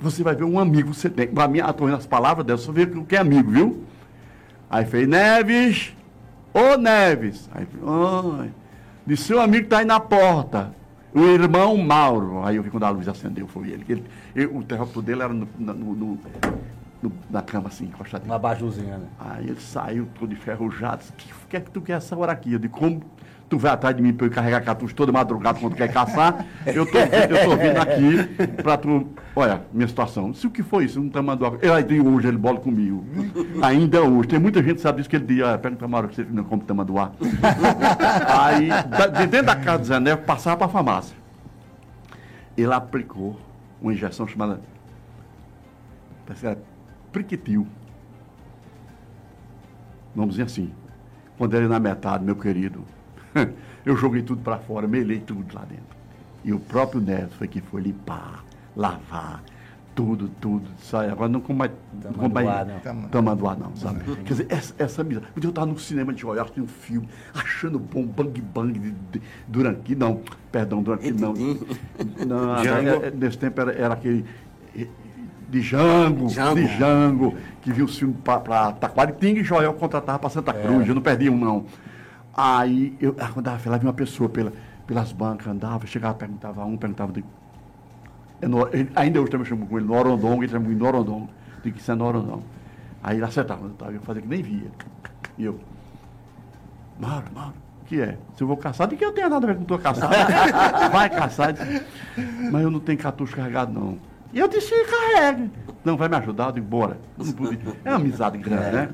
Você vai ver um amigo, você tem. Para mim, atuando as palavras dela, você vê o que é amigo, viu? Aí fez, Neves, ô Neves. Aí, oi. Disse, seu amigo está aí na porta. O irmão Mauro. Aí eu vi quando a luz acendeu, foi ele. ele, ele o interruptor dele era no, no- no- no- na cama, assim, encostadinho. Uma bajuzinha, né? Aí ele saiu todo enferrujado. O que, que é que tu quer essa hora aqui? Eu disse, como tu vai atrás de mim para eu carregar cartucho toda madrugada quando quer caçar? Eu tô, eu tô vindo aqui para tu. Olha, minha situação. Se o que foi isso? Não tá mandando. Eu aí hoje, ele bola comigo. Ainda hoje. Tem muita gente que sabe disso que ele diz, ah, pega o Tamara que você não come tamanduá. aí, de dentro da casa do Zé passava para a farmácia. ele aplicou uma injeção chamada parece que era priquitil. Nomezinho assim. Quando ele na metade, meu querido, eu joguei tudo para fora, melei tudo lá dentro. E o próprio Neto foi que foi limpar, lavar, tudo, tudo. Sai. Agora não como mais. Não Tamanduá, tamanduá, não, sabe? Quer dizer, essa, essa amizade. Eu estava no cinema de olhar, assistindo um filme, achando bom, bang bang de, de Duranqui, não, perdão, Duranqui não. não é- é- nesse tempo era, era aquele. De Jango, Django. de Jango, que viu o filme para Taquaritinga e Joel contratava para Santa Cruz, eu não perdi um, não. Aí eu andava lá, vi uma pessoa pela, pelas bancas, andava, chegava, perguntava a um, perguntava de, no- ele- ainda hoje também chamo com ele, Norondongo, ele chama de Norondongo. Digo que isso é Norondongo. Aí ele acertava, eu fazia que nem via. E eu, Mauro, Mauro, o que é? Se eu vou caçar, de que eu tenho nada a ver com tua caçada. vai caçar. Disse, Mas eu não tenho cartucho carregado, não. E eu disse, carregue. Não, vai me ajudar, eu digo, bora. Eu não. É uma amizade grande, né?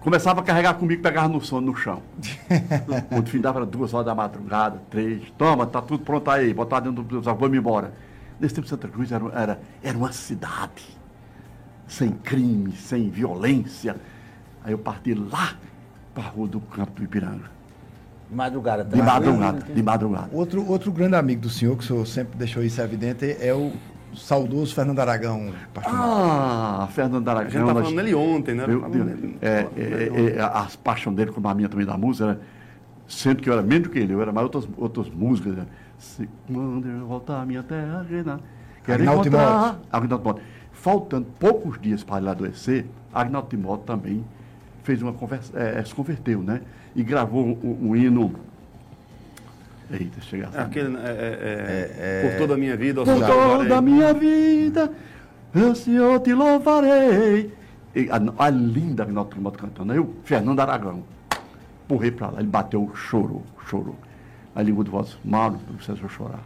Começava a carregar comigo, pegava no sono, no chão. Quando findava era duas horas da madrugada, três. Toma, tá tudo pronto aí, botar dentro do vamos embora. Nesse tempo, Santa Cruz era, era, era uma cidade. Sem crime, sem violência. Aí eu parti lá para a rua do Campo do Ipiranga. De madrugada. De tranquilo, madrugada, de madrugada. Outro, outro grande amigo do senhor, que o senhor sempre deixou isso evidente, é o saudoso Fernando Aragão. Ah, Fernando A Aragão. gente tá nós- falando nele ontem, né? Deus, nele. é, é, é, as paixões dele, como a minha também da música, era, sendo que eu era menos do que ele, eu era mais outras, outras músicas. Né? Se, quando eu voltar à minha terra, reinar, quero Agnaldo encontrar... Timóteo. Agnaldo Timóteo. Faltando poucos dias para ele adoecer, Agnaldo Timóteo também fez uma conversa, é, se converteu, né? E gravou um, um hino... Eita, chega É Aquele, é, é, é, por toda a minha vida, ó por toda a minha vida, eu Senhor te louvarei. E a, a linda Agnaldo Timóteo cantando. Aí o Fernando Aragão, empurrei pra lá, ele bateu, chorou, chorou. A língua de voz, Mauro, não precisa chorar.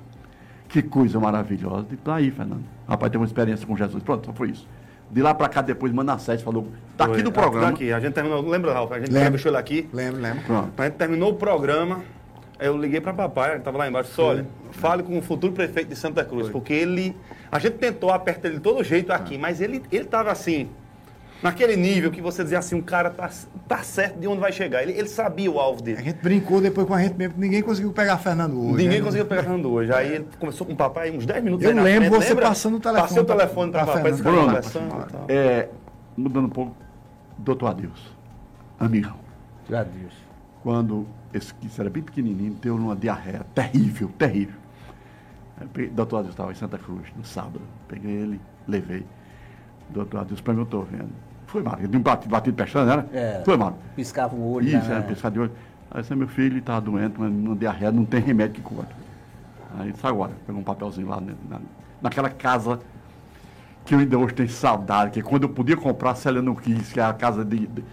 Que coisa maravilhosa. E tá aí, Fernando. Rapaz, tem uma experiência com Jesus. Pronto, só foi isso. De lá pra cá, depois, Manassés falou, tá aqui no programa. Tá aqui. A gente terminou. Lembra, Ralf? A gente Lembro. deixou ele aqui. Lembro, lembro. Pronto. A gente terminou o programa. Eu liguei para papai, ele estava lá embaixo. Disse, olha, fale com o futuro prefeito de Santa Cruz, porque ele. A gente tentou apertar ele de todo jeito aqui, mas ele ele estava assim, naquele nível que você dizia assim, um cara tá, tá certo de onde vai chegar. Ele, ele sabia o alvo A dele. gente brincou depois com a gente mesmo, ninguém conseguiu pegar Fernando hoje. Ninguém né? conseguiu pegar Fernando hoje. Aí ele conversou com o papai uns 10 minutos Eu lembro frente, você lembra? passando o telefone Passei o telefone para pra papai, Bruno, conversando e. É, mudando um pouco, doutor Adeus, amigão. Já Deus. quando esse que era bem pequenininho, deu uma diarreia terrível, terrível. Aí Doutor Adeus estava em Santa Cruz, no sábado. Peguei ele, levei. Doutor Adeus perguntou, vendo. Foi? De um batido, batido pestana, era? É. Foi, Mário? Piscava um olho. Isso, né? era piscar de olho. Aí disse, meu filho está doente, uma, uma diarreia, não tem remédio que cura. Aí disse, agora, pegou um papelzinho lá né, na, naquela casa que eu ainda hoje tenho saudade, que quando eu podia comprar, a Célia não quis, que é a casa de... de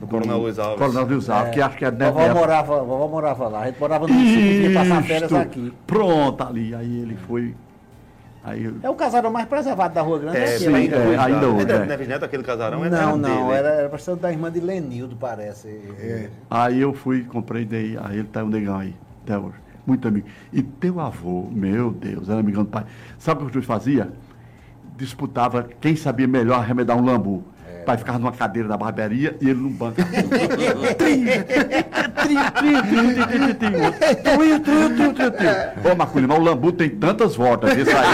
Do Coronel Luiz Alves. Coronel Luiz Alves, que acho que é nessa Vovó época. morava, vovó morava lá. A gente morava no sul, podia passar férias aqui. Pronto, ali. Aí ele foi. Aí eu- É o casarão mais preservado da Rua Grande. É, aquele sim, ainda é, hoje. ainda hoje, É é. Neves Neto, aquele casarão? é- Não, não, dele. era, era pastor da irmã de Lenildo, parece. É. aí eu fui, comprei, dei. Aí ele tá um negão aí, até hoje. Muito amigo. E teu avô, meu Deus, era amigão do pai. Sabe o que o juiz fazia? Disputava quem sabia melhor arremedar um lambu. Pai ficava numa cadeira da barbearia e ele no banco. Ô, Marculho, mas o lambu tem tantas voltas. Isso aí.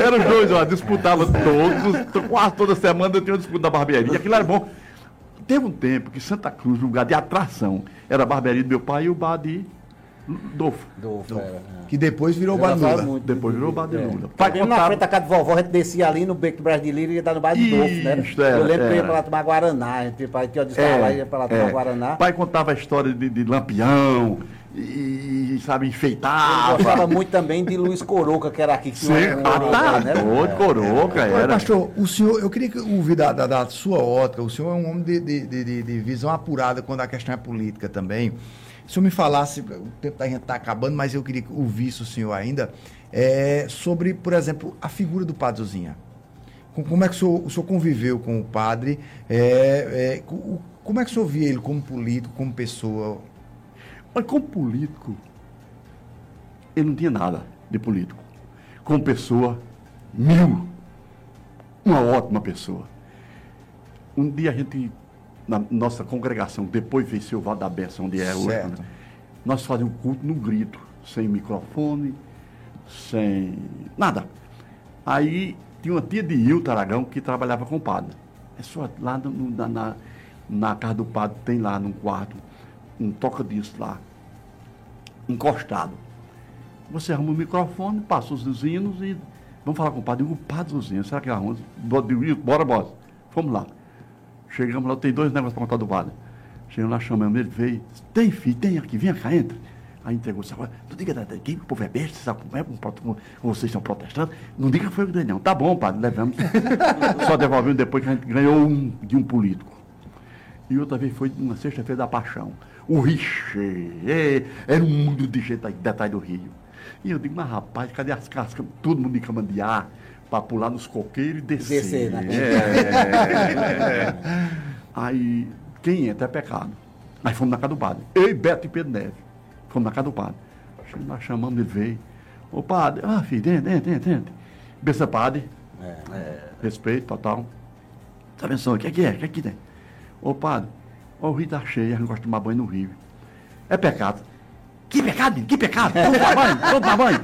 Eram dois, ó, disputavam todos, quase toda semana eu tinha uma disputa da barbearia. Aquilo era bom. Teve um tempo que Santa Cruz, lugar de atração, era a barbearia do meu pai e o bar de Dolfo. Dolfo, era. Que depois virou muito Depois virou bar de é. Lula. Pai Mesmo na contava- frente da casa de vovó, a gente descia ali no Beco do Brasileiro e ia dar no bar do Dolfo, né? Era, Eu lembro que eu ia era. pra lá tomar Guaraná. A gente ia pra- tinha uma lá, ia pra lá tomar é. Guaraná. Pai contava a história de, de Lampião e, sabe, enfeitava. gostava muito também de Luiz Coroca, que era aqui. Que Sim, tinha um- um- ah, tá né? doido, coroca, era. pastor, o senhor, eu queria que ouvir da, da, da sua ótica, o senhor é um homem de, de- de- de visão apurada quando a questão é política também. Se senhor me falasse, o tempo da gente está acabando, mas eu queria ouvir isso senhor ainda, é, sobre, por exemplo, a figura do Padre Zuzinha. Com- Como é que o senhor, o senhor conviveu com o padre? É, é, como é que o senhor via ele como político, como pessoa? Mas como político, ele não tinha nada de político. Como pessoa, mil. Uma ótima pessoa. Um dia a gente, na nossa congregação, depois seu Vado da Beça, onde é hoje, né? nós fazíamos culto no grito, sem microfone, sem nada. Aí tinha uma tia de Hilton Aragão que trabalhava com o padre. É só lá no- na, na, na casa do padre, tem lá num quarto, um toca-disco lá, encostado. Você arruma o microfone, passa os hinos e vamos falar com o padre. Digo, o padre hinos, será que arruma? Digo, Hilton, Bora, boss. Fomos lá. Chegamos lá, tem dois negócios para contar do padre. Chegamos lá, chamamos ele, veio. Tem filho, tem aqui, vem cá, entra. Aí entregou o saco. Tu diga daqui, o povo é besta, sabe como é? como Vocês são protestantes. Não diga que foi o que dei, não. Tá bom, padre, levamos. Só devolvemos depois que a gente ganhou um de um político. E outra vez foi uma sexta-feira da paixão. O Riche, é, era um mundo de gente aí, detalhe do Rio. E eu digo, mas rapaz, cadê as cascas? Todo mundo de cama de ar para pular nos coqueiros e descer. Descer, né? É, é. Aí, quem entra é pecado. Aí fomos na casa do padre. Eu e Beto e Pedro Neves. Fomos na casa do padre. Lá, chamamos, ele veio. Ô padre, ah filho, entra, entra, entra, entra. Benção, padre. É, respeito, total. Tá só, o que é que é? O que é que tem? Ô padre, ó, o rio tá cheio, a gente gosta de tomar banho no rio. É pecado. Que pecado, menino? que pecado? Vamos tomar banho, vamos tomar banho.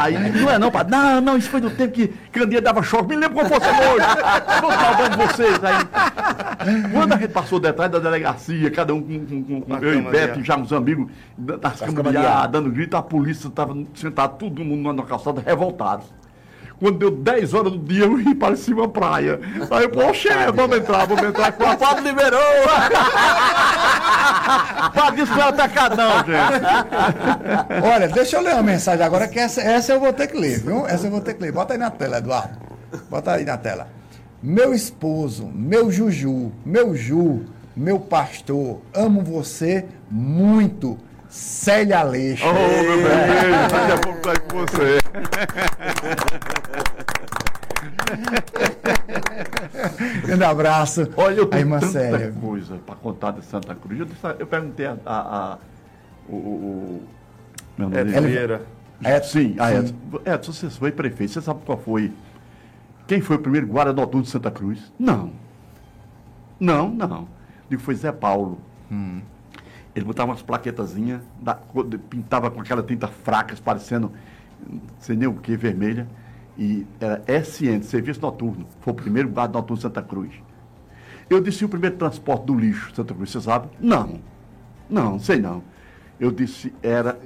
Aí, não é não, padre. Não, não, isso foi do tempo que Candia dava choque. Me lembro como fosse hoje. Vamos tomar banho de vocês. Aí, quando a gente passou detrás da delegacia, cada um com, com, com, com eu e Beto, e já uns amigos dando grito, a polícia estava sentado, todo mundo na calçada, revoltados. Quando deu 10 horas do dia, eu ri parecia uma praia. Aí, poxa, vamos entrar, vamos entrar. Com a padre liberou. Padre disse que não era pecado, não, gente. Olha, deixa eu ler uma mensagem agora, que essa, essa eu vou ter que ler, viu? Essa eu vou ter que ler. Bota aí na tela, Eduardo. Bota aí na tela. Meu esposo, meu Juju, meu Ju, meu pastor, amo você muito. Célia Aleixo. Ô, meu bem, daqui a pouco tá com você. Grande abraço. Olha, eu tenho tanta Célia. coisa para contar de Santa Cruz. Eu, eu perguntei a, a- a- o, o, o- meu nome É, dele? Vieira. Edson, Sim, a. Edson. Edson, você foi prefeito, você sabe qual foi? Quem foi o primeiro guarda noturno de Santa Cruz? Não. Não, não. Digo, foi Zé Paulo. Ele botava umas plaquetazinhas, pintava com aquela tinta fracas, parecendo, sei nem o que, vermelha. E era SN, Serviço Noturno. Foi o primeiro guarda noturno de Santa Cruz. Eu disse, o primeiro transporte do lixo de Santa Cruz, você sabe? Não. Não, sei não. Eu disse, era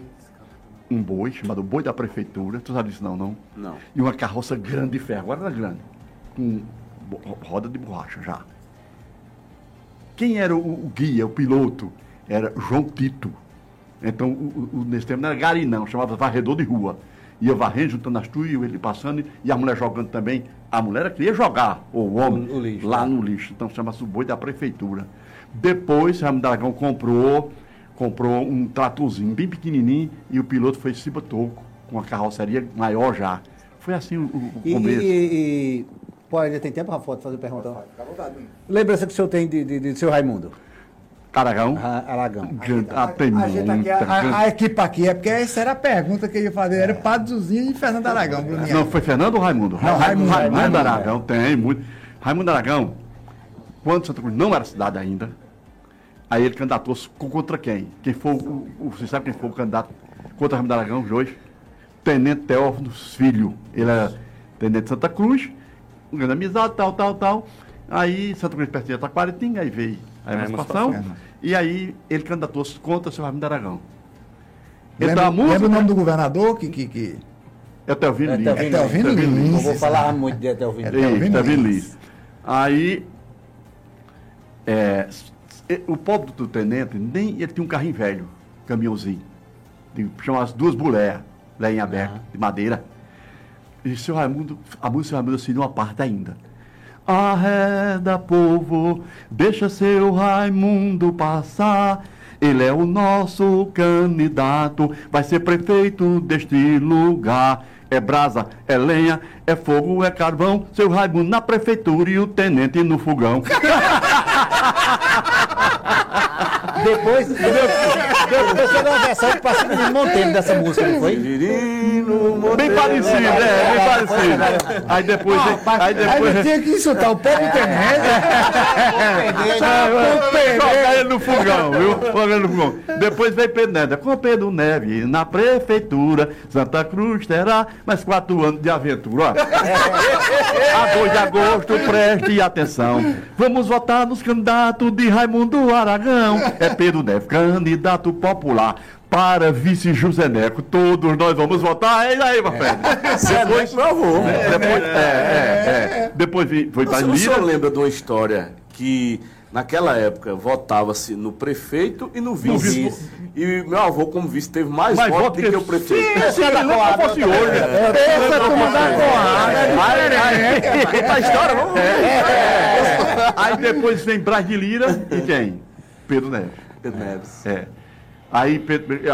um boi, chamado boi da prefeitura. Tu sabe disso não, não? Não. E uma carroça grande de ferro, agora era grande, com roda de borracha já. Quem era o, o guia, o piloto? Era João Tito. Então, o, o, o- nesse tempo não era gari não, chamava varredor de rua. Ia varrendo, juntando as tuas, ele passando, e a mulher jogando também. A mulher era que ia jogar, ou o homem, O- lixo, lá né? no lixo. Então, chama-se o boi da prefeitura. Depois, o Ramo Dragão comprou, comprou um tratorzinho bem pequenininho, e o piloto foi cima toco, com a carroceria maior já. Foi assim o, o E, começo. e, e- pô, ainda tem tempo, Rafa, de fazer pergunta? Lembrança que o senhor tem de, de, de seu Raimundo? Aragão. Ah, tem A, aqui, muita, a, grande- a equipe aqui é porque essa era a pergunta que eu ia fazer. Era Padre Zuzinho e Fernando Aragão, Bruninha. Não, foi Fernando ou Raimundo? Não, Raimundo. Raimundo, Raimundo, Aragão, tem muito. Raimundo Aragão, quando Santa Cruz não era cidade ainda, aí ele candidatou-se co- contra quem? Quem foi o, o- Você sabe quem foi o candidato contra Raimundo Aragão hoje? Tenente Teófilo Filho. Ele era tenente de Santa Cruz, um grande amizade, tal, tal, tal. Aí Santa Cruz perto de Taquaritinga, aí veio a É, emancipação. emancipação. E aí ele candidatou-se contra o seu Raimundo Aragão. Lembra, música. lembra o nome do governador? Que, que, que... É Telvino É Lins. Telvino É Lins. Não vou falar né? muito de Etelvino. É Lins. Aí, é, o pobre do tenente, nem ele tinha um carrinho velho, caminhãozinho, chamava as duas mulheres, lenha aberta, de madeira. E seu Raimundo, a música do seu Raimundo assim, numa parte ainda. Arreda, povo, deixa seu Raimundo passar. Ele é o nosso candidato, vai ser prefeito deste lugar. É brasa, é lenha, é fogo, é carvão. Seu Raimundo na prefeitura e o tenente no fogão. Depois, depois foi uma versão que passou no Monteiro dessa música, não foi? Bem parecido, é, bem parecido. Aí depois. Aí Aí depois. não tinha que insultar o próprio tenente. Jogar ele no fogão, viu? Jogar ele no fogão. Depois veio Pedro Neves. Com Pedro Neves na prefeitura, Santa Cruz terá mais quatro anos de aventura. A 2 de agosto, preste atenção. Vamos votar nos candidatos de Raimundo Aragão. É Pedro Neves, candidato popular. Para vice José Neco, todos nós vamos votar. É isso aí, Mafé. Depois, meu avô. Depois, é, é, é. Depois vi- foi para Você, Lira. lembra de uma história que naquela época votava-se no prefeito e no vice. vice. E meu avô, como vice, teve mais Mas votos voto do que o prefeito. Sim, sim, não fosse hoje. Pensa como coada. Conta a história, vamos. Aí depois vem Brás de Lira e quem? Pedro Neves. Pedro Neves. É. Aí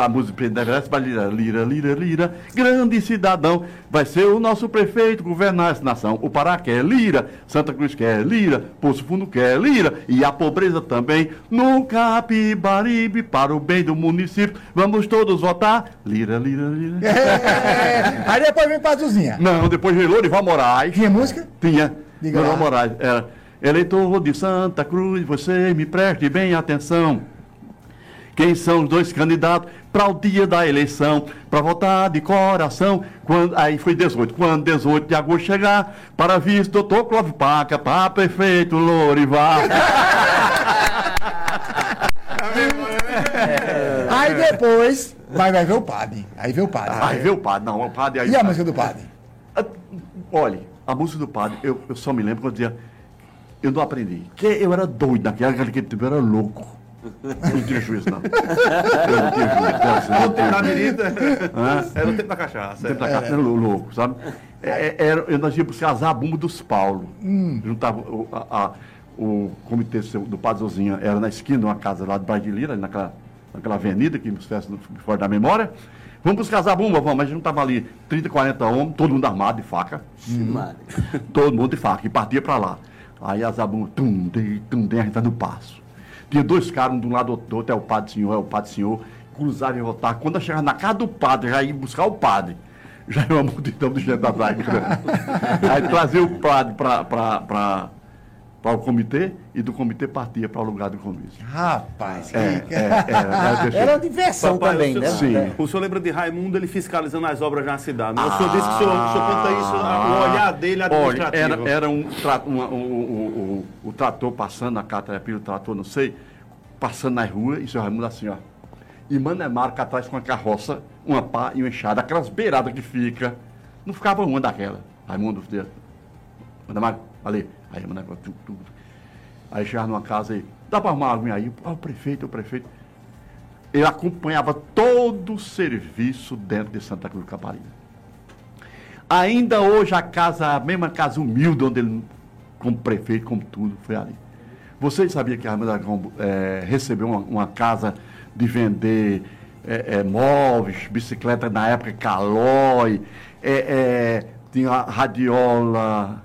a música Pedro vai Lira, Lira, Lira, Lira, grande cidadão, vai ser o nosso prefeito governar essa nação. O Pará quer Lira, Santa Cruz quer Lira, Poço Fundo quer Lira, e a pobreza também. No Capibaribe, para o bem do município, vamos todos votar. Lira, Lira, Lira. É. Aí depois vem Pazuzinha. Não, depois veio Lorival Moraes. Tinha música? Tinha. Diga lá. Moraes. Era. Eleitor de Santa Cruz, você me preste bem atenção. Quem são os dois candidatos para o dia da eleição, para votar de coração? Quando, aí foi 18. Quando 18 de agosto chegar, para vice, doutor Clóvis Paca, para prefeito Lorival. Aí depois vai, vai ver o padre. Aí vê o padre. Aí veio o padre. Não, o padre aí. E a música do padre? Ah, Olha, a música do padre, eu, eu só me lembro quando eu dizia, eu não aprendi. Que eu era doido naquela, naquele tempo, eu era louco. Não tinha juízo, não. Eu não tinha juízo. não, não tinha Na Hã? era o tempo da cachaça. Tempo da casa, era lou- louco, sabe? É, é, era, eu, nós íamos buscar zabumba dos Paulo. Juntava o, a- a- o comitê do Padre Zozinha, era na esquina de uma casa lá de Bairro de Lira, naquela, naquela avenida que nos fez fora da memória. Vamos buscar zabumba, vamos, mas a gente não estava ali 30, 40 homens, todo mundo armado de faca. Maria. Todo mundo de faca, e partia para lá. Aí a zabumba, tum, dei, tum, dei, a gente tá no passo. Tinha dois caras, um de um lado do outro, é o padre senhor, é o padre senhor, cruzavam e voltavam. Quando eu chegava na casa do padre, já ia buscar o padre. Já era uma multidão de gente atrás. Aí trazia o padre para o comitê e do comitê partia para o lugar do comício. Rapaz, que... É, é, é, é, Era uma diversão Papai, também, o né? senhor, Sim. O senhor lembra de Raimundo ele fiscalizando as obras na cidade? né? O senhor disse que o senhor, o senhor conta isso, o olhar dele Ah. Olha, administrativo. era, era um, tra- uma- um- um- um- o trator passando, a caterpillar, o trator, não sei, passando na rua, e o senhor Raimundo assim, ó. E Manemarca atrás com a carroça, uma pá e uma enxada, aquelas beiradas que fica. Não ficava uma daquela. Raimundo, Manemarca, ali. Aí Manemarca, tu, tu. Aí chegava numa casa e, dá para arrumar alguém aí? Ah, o prefeito, o prefeito. Ele acompanhava todo o serviço dentro de Santa Cruz do Caparibe. Ainda hoje a casa, a mesma casa humilde onde ele, como prefeito, como tudo, foi ali. Vocês sabiam que a Aragão eh, recebeu uma, uma casa de vender eh, eh, móveis, bicicleta na época, Calói, eh, eh, tinha a radiola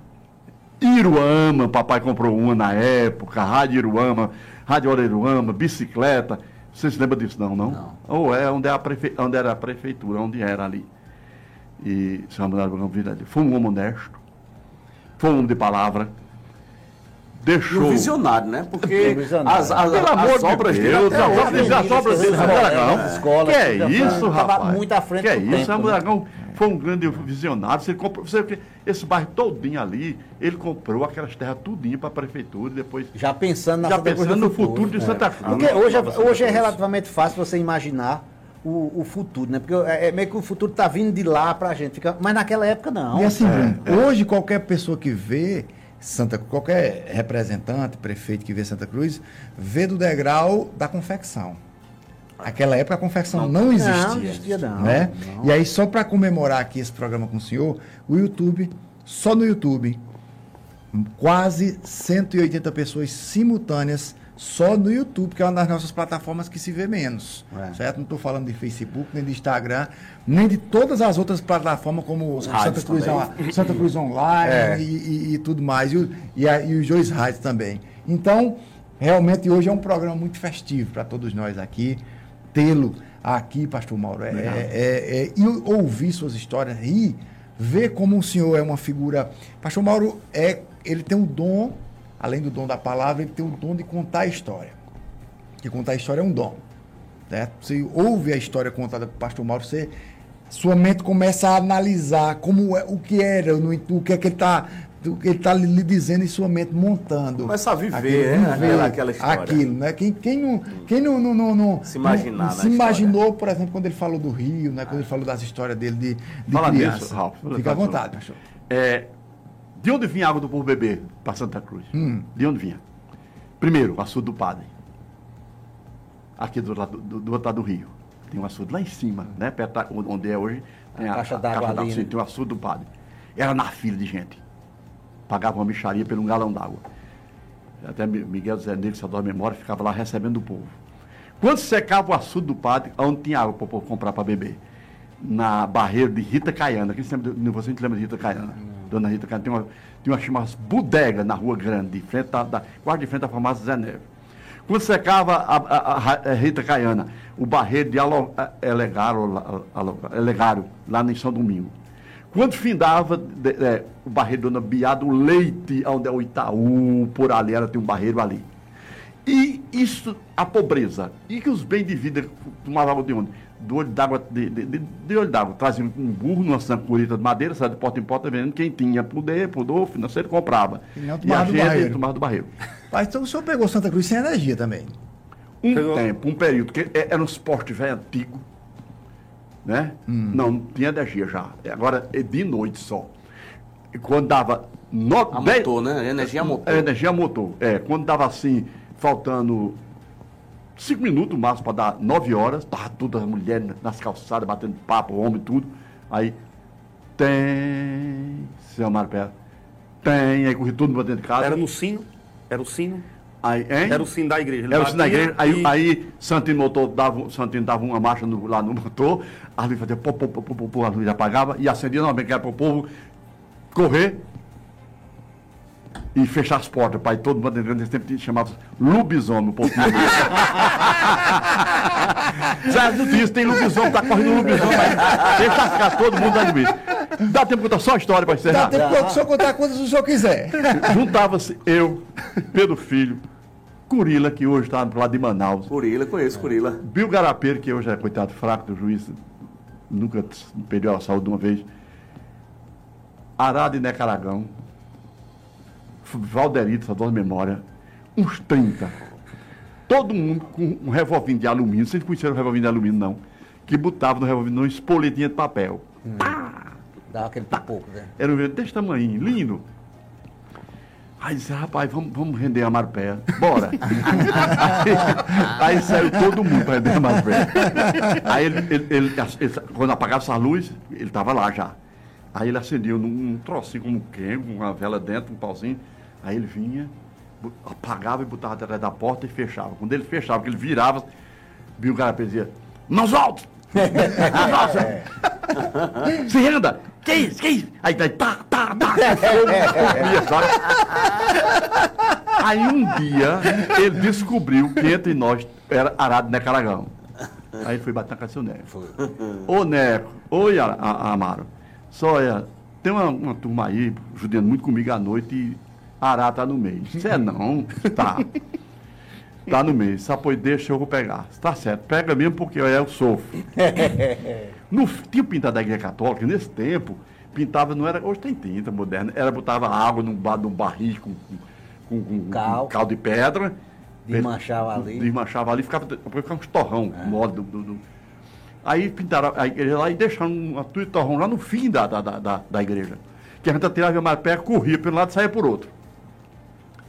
Iruama, papai comprou uma na época, Rádio Iruama, Rádio Iruama, bicicleta. Vocês se lembram disso não, não? Ou é onde, é a prefe... onde era a prefeitura, onde era ali. E o senhor Raimundo Aragão Vidal foi um homem honesto, foi um homem de palavra, E deixou... o visionário, né? Porque visionário. as, as, Pelo amor as de obras dele Deus, as obras, as obras dele, Que é isso, rapaz? muito à frente Que é isso, tempo, Raimundo né? Foi um grande visionário. Você comprou, você, vê, esse bairro todinho ali, ele comprou aquelas terras tudinho para a prefeitura e depois Já pensando na já Santa Cruz pensando do no futuro de É. Santa Cruz. Porque hoje, é- hoje é Cruz. relativamente fácil você imaginar o, o futuro, né? Porque é, é meio que o futuro tá vindo de lá pra gente. Fica... Mas naquela época não. E assim, É, Bruno, hoje qualquer pessoa que vê Santa qualquer representante, prefeito que vê Santa Cruz, vê do degrau da confecção. Naquela época a confecção não, existia. Não, existia não, né? não. E aí, só para comemorar aqui esse programa com o senhor, o YouTube, só no YouTube, quase 180 pessoas simultâneas só no YouTube, que é uma das nossas plataformas que se vê menos. É. Certo? Não estou falando de Facebook, nem de Instagram, nem de todas as outras plataformas, como Santa Cruz. Santa Cruz Online É. e, e- e tudo mais, e, e, a- e os dois rádios também. Então, Realmente hoje é um programa muito festivo para todos nós aqui. Tê-lo aqui, pastor Mauro, é, é- é- e ouvir suas histórias e ver como o senhor é uma figura. Pastor Mauro é, ele tem um dom, além do dom da palavra, ele tem o dom de contar a história. Porque contar a história é um dom. Né? Você ouve a história contada pelo pastor Mauro, você, sua mente começa a analisar como é, o que era, no, o que é que ele está o ele está lhe dizendo e sua mente montando. Começa a viver, né? Aquela- aquela história. Aquilo, né? Quem, quem não, quem não, não, não, não- Se imaginar se história. imaginou, por exemplo, quando ele falou do Rio, né? Quando ele falou das histórias dele de, de Fala criança. nisso, Ralf. Fica à vontade, pastor. É, de onde vinha a água do povo beber para Santa Cruz? Hum. De onde vinha? Primeiro, o açude do padre. Aqui do, lado- do, do outro lado do rio. Tem um açude lá em cima, né? Perto da, onde é hoje. Tem A caixa d'água ali, né? Tem o açude do padre. Era na fila de gente. Pagava uma micharia por um galão d'água. Até Mi- Miguel Zé Negro, Salvador Memória, ficava lá recebendo o povo. Quando secava o açude do padre, onde tinha água para o povo comprar para beber? Na barreira de Rita Caiana. Quem se lembra, de- você não lembra de Rita Caiana? Dona Rita Caiana. Tem uma, tem uma chamada bodega na Rua Grande, de frente da, da, quase de frente da farmácia Zé Neves. Quando secava a, a- a- a Rita Caiana, o barreiro de Alo- Elegaro, Alo- Elegaro, lá em São Domingo. Quando findava de- é, o barreiro Dona Biado Leite, onde é o Itaú, por ali, ela tem um barreiro ali. E isso, a pobreza. E que os bens de vida tomavam água de onde? Do olho d'água, de, de, de- de olho d'água. Traziam um burro numa sancurita de madeira, saia de porta em porta, vendendo. Quem tinha poder, pudor financeiro, comprava. E não E a do gente barreiro. tomava do barreiro. Mas então o senhor pegou Santa Cruz sem energia também. Um Pegou- tempo, um período, que é- era um esporte velho antigo, né? Hum. Não, não tinha energia já. Agora é de noite só. E quando dava no, A dez- motor, né? Energia a motor. É, energia motor. É, quando dava assim, faltando cinco minutos máximo para dar nove horas, tava todas as mulheres nas calçadas, batendo papo, homem, tudo. Aí, tem, seu Mário Pé, tem, aí corri tudo pra dentro de casa. Era no sino, era o sino, aí, era o sino da igreja. Era o sino da igreja, aí, e- aí Santino, motor dava, Santino dava uma marcha no- lá no motor, a luz fazia pô, pô, pô, pô, pô, a luz apagava e acendia novamente, que era para o povo correr e fechar as portas, para ir todo mundo dentro desse tempo tinha- chamava lobisomem, o povo. Sabe, não diz, tem lobisomem, tá correndo lobisomem, aí deixa as casas, todo mundo lá de medo. Dá tempo de contar só a história para encerrar. Dá tempo para o senhor contar quantas o senhor quiser. Juntava-se eu, Pedro Filho, Curila, que hoje está pro lado de Manaus, Curila, conheço Curila. Bill Garapeiro, que hoje é coitado fraco do juiz, nunca perdeu a saúde de uma vez, Arado e Necaragão, Valderito, Salvador Memória, uns 30. Todo mundo com um revolvinho de alumínio, vocês conheceram o revolvinho de alumínio, não, que botava no revolvinho uma espoletinha de papel. Dá aquele pipoco, né? Era um desse tamanho, lindo. Aí disse, rapaz, vamos, vamos render a Marpé. Bora. aí, aí saiu todo mundo para render a Marpé. Aí ele, ele- ele- ele- quando apagasse a luz, ele estava lá já. Aí ele acendeu num um trocinho como quem, com uma vela dentro, um pauzinho. Aí ele vinha, apagava e botava atrás da porta e fechava. Quando ele fechava, que ele virava, viu o cara dizia, mãos altas! Mãos altas! Se renda! Que isso? Que isso? Aí daí, tá, tá, tá, sabe? Aí um dia ele descobriu que entre nós era Arado Necaragão. Aí ele foi bater na casa do seu Neco. Ô Neco, oi Amaro. Só olha, tem uma, uma turma aí, judiando muito comigo à noite e Ará tá no meio. Você é não? Tá. Tá no meio. Só pois deixa, eu vou pegar. Tá certo, pega mesmo porque eu sofro. No, tinha pintado da igreja católica, nesse tempo, pintava, não era. Hoje tem tinta moderna, era botava água num, ba- num barril com, com, com, com Cal. cal de pedra. Desmanchava ali. Desmanchava ali, ficava, ficava uns torrão, no modo do, do- do- Aí pintaram a igreja lá e deixaram de torrão lá no fim da, da, da, da- igreja. Que a gente tirava mais perto, corria um lado e saía por outro.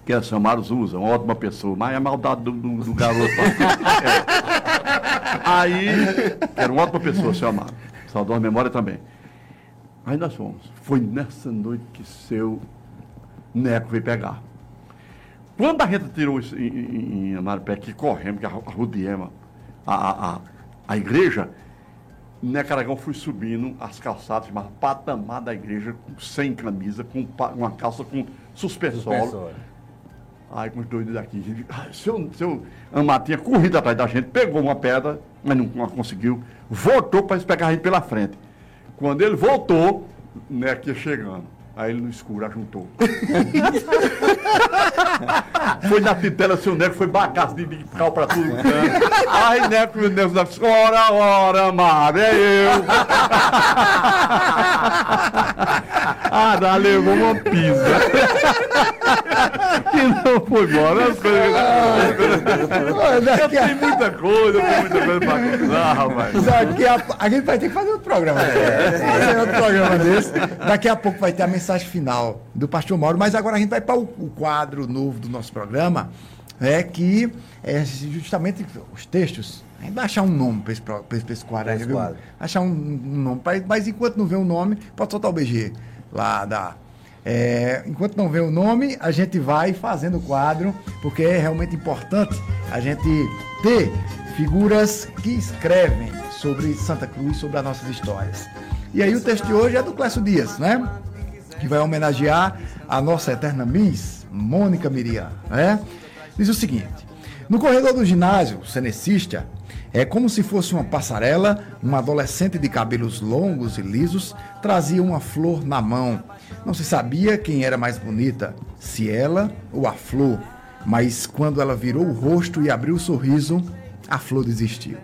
Que é Mário usa, uma ótima pessoa, mas é a maldade do, do, do garoto. É. Aí, era uma ótima pessoa, seu Amaro. Saudosa memória também. Aí nós fomos. Foi nessa noite que seu Neco veio pegar. Quando a gente tirou isso em, em, Amarupé, que corremos, que a rodeamos a, a, a, a igreja, Necaragão fui subindo as calçadas, chamava patamar da igreja, sem camisa, com uma calça com suspensório. Suspensório. Aí com os dois daqui, seu, seu Amar tinha corrido atrás da gente, pegou uma pedra, mas não, não conseguiu, voltou para pegar a gente pela frente. Quando ele voltou, né, aqui chegando. Aí ele no escuro ajuntou. foi na titela, seu Neco foi bagaço de, de cal pra tudo. canto. Aí Neco, meu Deus, ora, ora, mar, é eu. ah, dá, levou uma pisa. e não foi embora. As coisas... Daqui Eu a- tenho muita coisa, tem muita coisa pra contar, rapaz. Daqui a, a gente vai ter que fazer outro programa. Fazer outro programa desse. Daqui a pouco vai ter a mensagem final do pastor Mauro, mas agora a gente vai para o, o quadro novo do nosso programa, é que é justamente os textos. A gente vai achar um nome para esse, pra esse, pra esse quadro aí, Esse quadro. Achar um, um nome. pra- mas enquanto não vê o nome, pode soltar o BG lá da. É, enquanto não vê o nome, a gente vai fazendo o quadro, porque é realmente importante a gente ter figuras que escrevem sobre Santa Cruz, sobre as nossas histórias. E aí o texto de hoje é do Clécio Dias, né? Que vai homenagear a nossa eterna Miss, Mônica Miriam, né? Diz o seguinte: No corredor do ginásio, cenecista, é como se fosse uma passarela, uma adolescente de cabelos longos e lisos trazia uma flor na mão. Não se sabia quem era mais bonita, se ela ou a flor, mas quando ela virou o rosto e abriu o sorriso, a flor desistiu.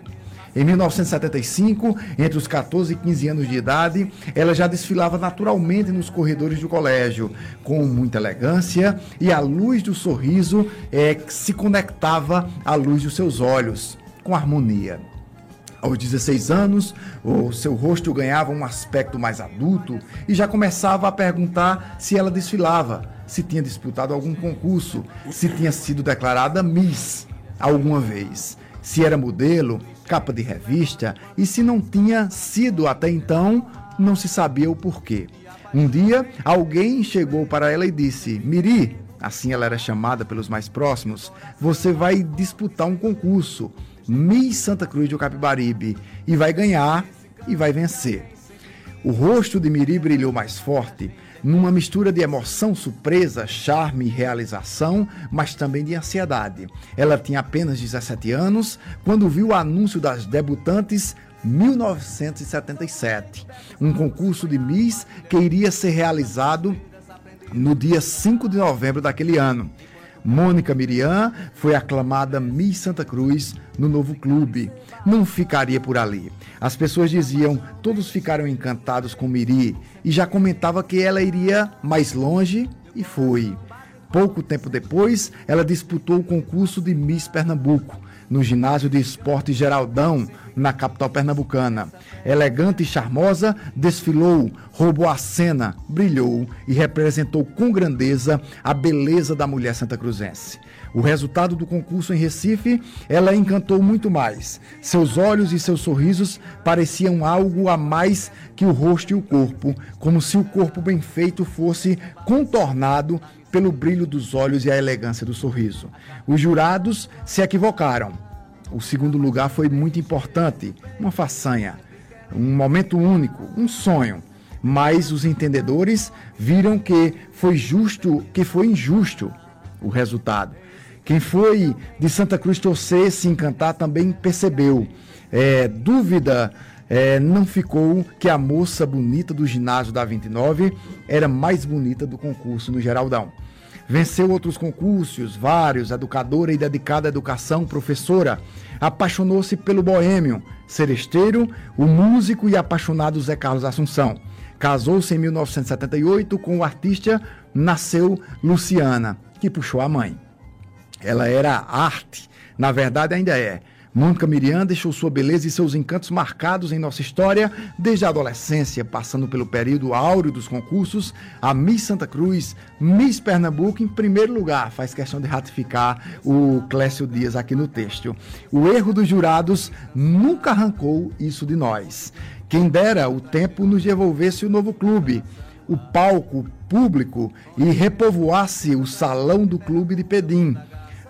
Em 1975, entre os 14 e 15 anos de idade, ela já desfilava naturalmente nos corredores do colégio, com muita elegância, e a luz do sorriso é, se conectava à luz dos seus olhos, com harmonia. Aos 16 anos, o seu rosto ganhava um aspecto mais adulto e já começava a perguntar se ela desfilava, se tinha disputado algum concurso, se tinha sido declarada Miss alguma vez, se era modelo, capa de revista e se não tinha sido até então, não se sabia o porquê. Um dia, alguém chegou para ela e disse: Miri, assim ela era chamada pelos mais próximos, você vai disputar um concurso, Miss Santa Cruz do Capibaribe, e vai ganhar e vai vencer. O rosto de Miri brilhou mais forte, numa mistura de emoção surpresa, charme e realização, mas também de ansiedade. Ela tinha apenas 17 anos quando viu o anúncio das debutantes 1977, um concurso de Miss que iria ser realizado no dia 5 de novembro daquele ano. Mônica Miriam foi aclamada Miss Santa Cruz no novo clube. Não ficaria por ali. As pessoas diziam, todos ficaram encantados com Miri e já comentava que ela iria mais longe e foi. Pouco tempo depois, ela disputou o concurso de Miss Pernambuco no ginásio de esporte Geraldão, na capital pernambucana. Elegante e charmosa, desfilou, roubou a cena, brilhou e representou com grandeza a beleza da mulher santacruzense. O resultado do concurso em Recife, ela encantou muito mais. Seus olhos e seus sorrisos pareciam algo a mais que o rosto e o corpo, como se o corpo bem feito fosse contornado pelo brilho dos olhos e a elegância do sorriso. Os jurados se equivocaram. O segundo lugar foi muito importante, uma façanha, um momento único, um sonho. Mas os entendedores viram que foi justo, que foi injusto o resultado. Quem foi de Santa Cruz torcer, se encantar, também percebeu. É, dúvida é, não ficou que a moça bonita do ginásio da 29 era mais bonita do concurso no Geraldão. Venceu outros concursos, vários, educadora e dedicada à educação, professora. Apaixonou-se pelo boêmio, seresteiro, o músico e apaixonado Zé Carlos Assunção. Casou-se em 1978 com o artista Nasceu Luciana, que puxou a mãe. Ela era arte, na verdade ainda é. Mônica Miriam deixou sua beleza e seus encantos marcados em nossa história desde a adolescência, passando pelo período áureo dos concursos, a Miss Santa Cruz, Miss Pernambuco em primeiro lugar, faz questão de ratificar o Clécio Dias aqui no texto. O erro dos jurados nunca arrancou isso de nós. Quem dera o tempo nos devolvesse o novo clube, o palco público e repovoasse o salão do clube de Pedim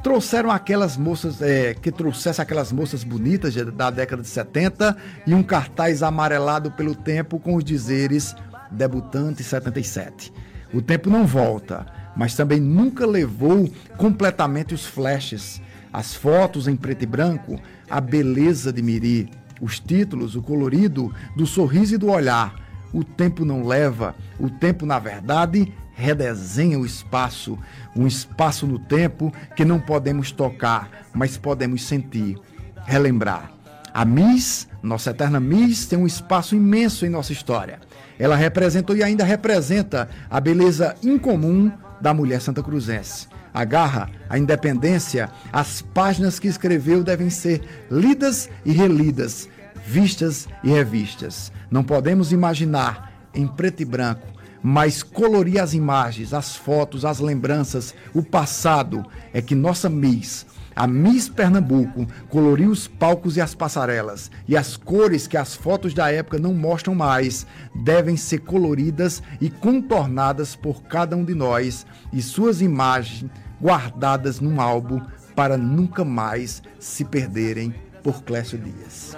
trouxeram aquelas moças, é, que trouxesse aquelas moças bonitas da década de 70 e um cartaz amarelado pelo tempo com os dizeres debutante 77. O tempo não volta. mas também nunca levou completamente os flashes, as fotos em preto e branco, a beleza de Miri, os títulos, o colorido, do sorriso e do olhar. O tempo não leva, o tempo, na verdade, redesenha o espaço, um espaço no tempo que não podemos tocar, mas podemos sentir, relembrar. A Miss, nossa eterna Miss, tem um espaço imenso em nossa história. Ela representou e ainda representa a beleza incomum da mulher santa cruzense. A garra, a independência, as páginas que escreveu devem ser lidas e relidas, vistas e revistas. Não podemos imaginar em preto e branco, mas colorir as imagens, as fotos, as lembranças, o passado é que nossa Miss a Miss Pernambuco coloriu os palcos e as passarelas, e as cores que as fotos da época não mostram mais devem ser coloridas e contornadas por cada um de nós e suas imagens guardadas num álbum para nunca mais se perderem por Clécio Dias.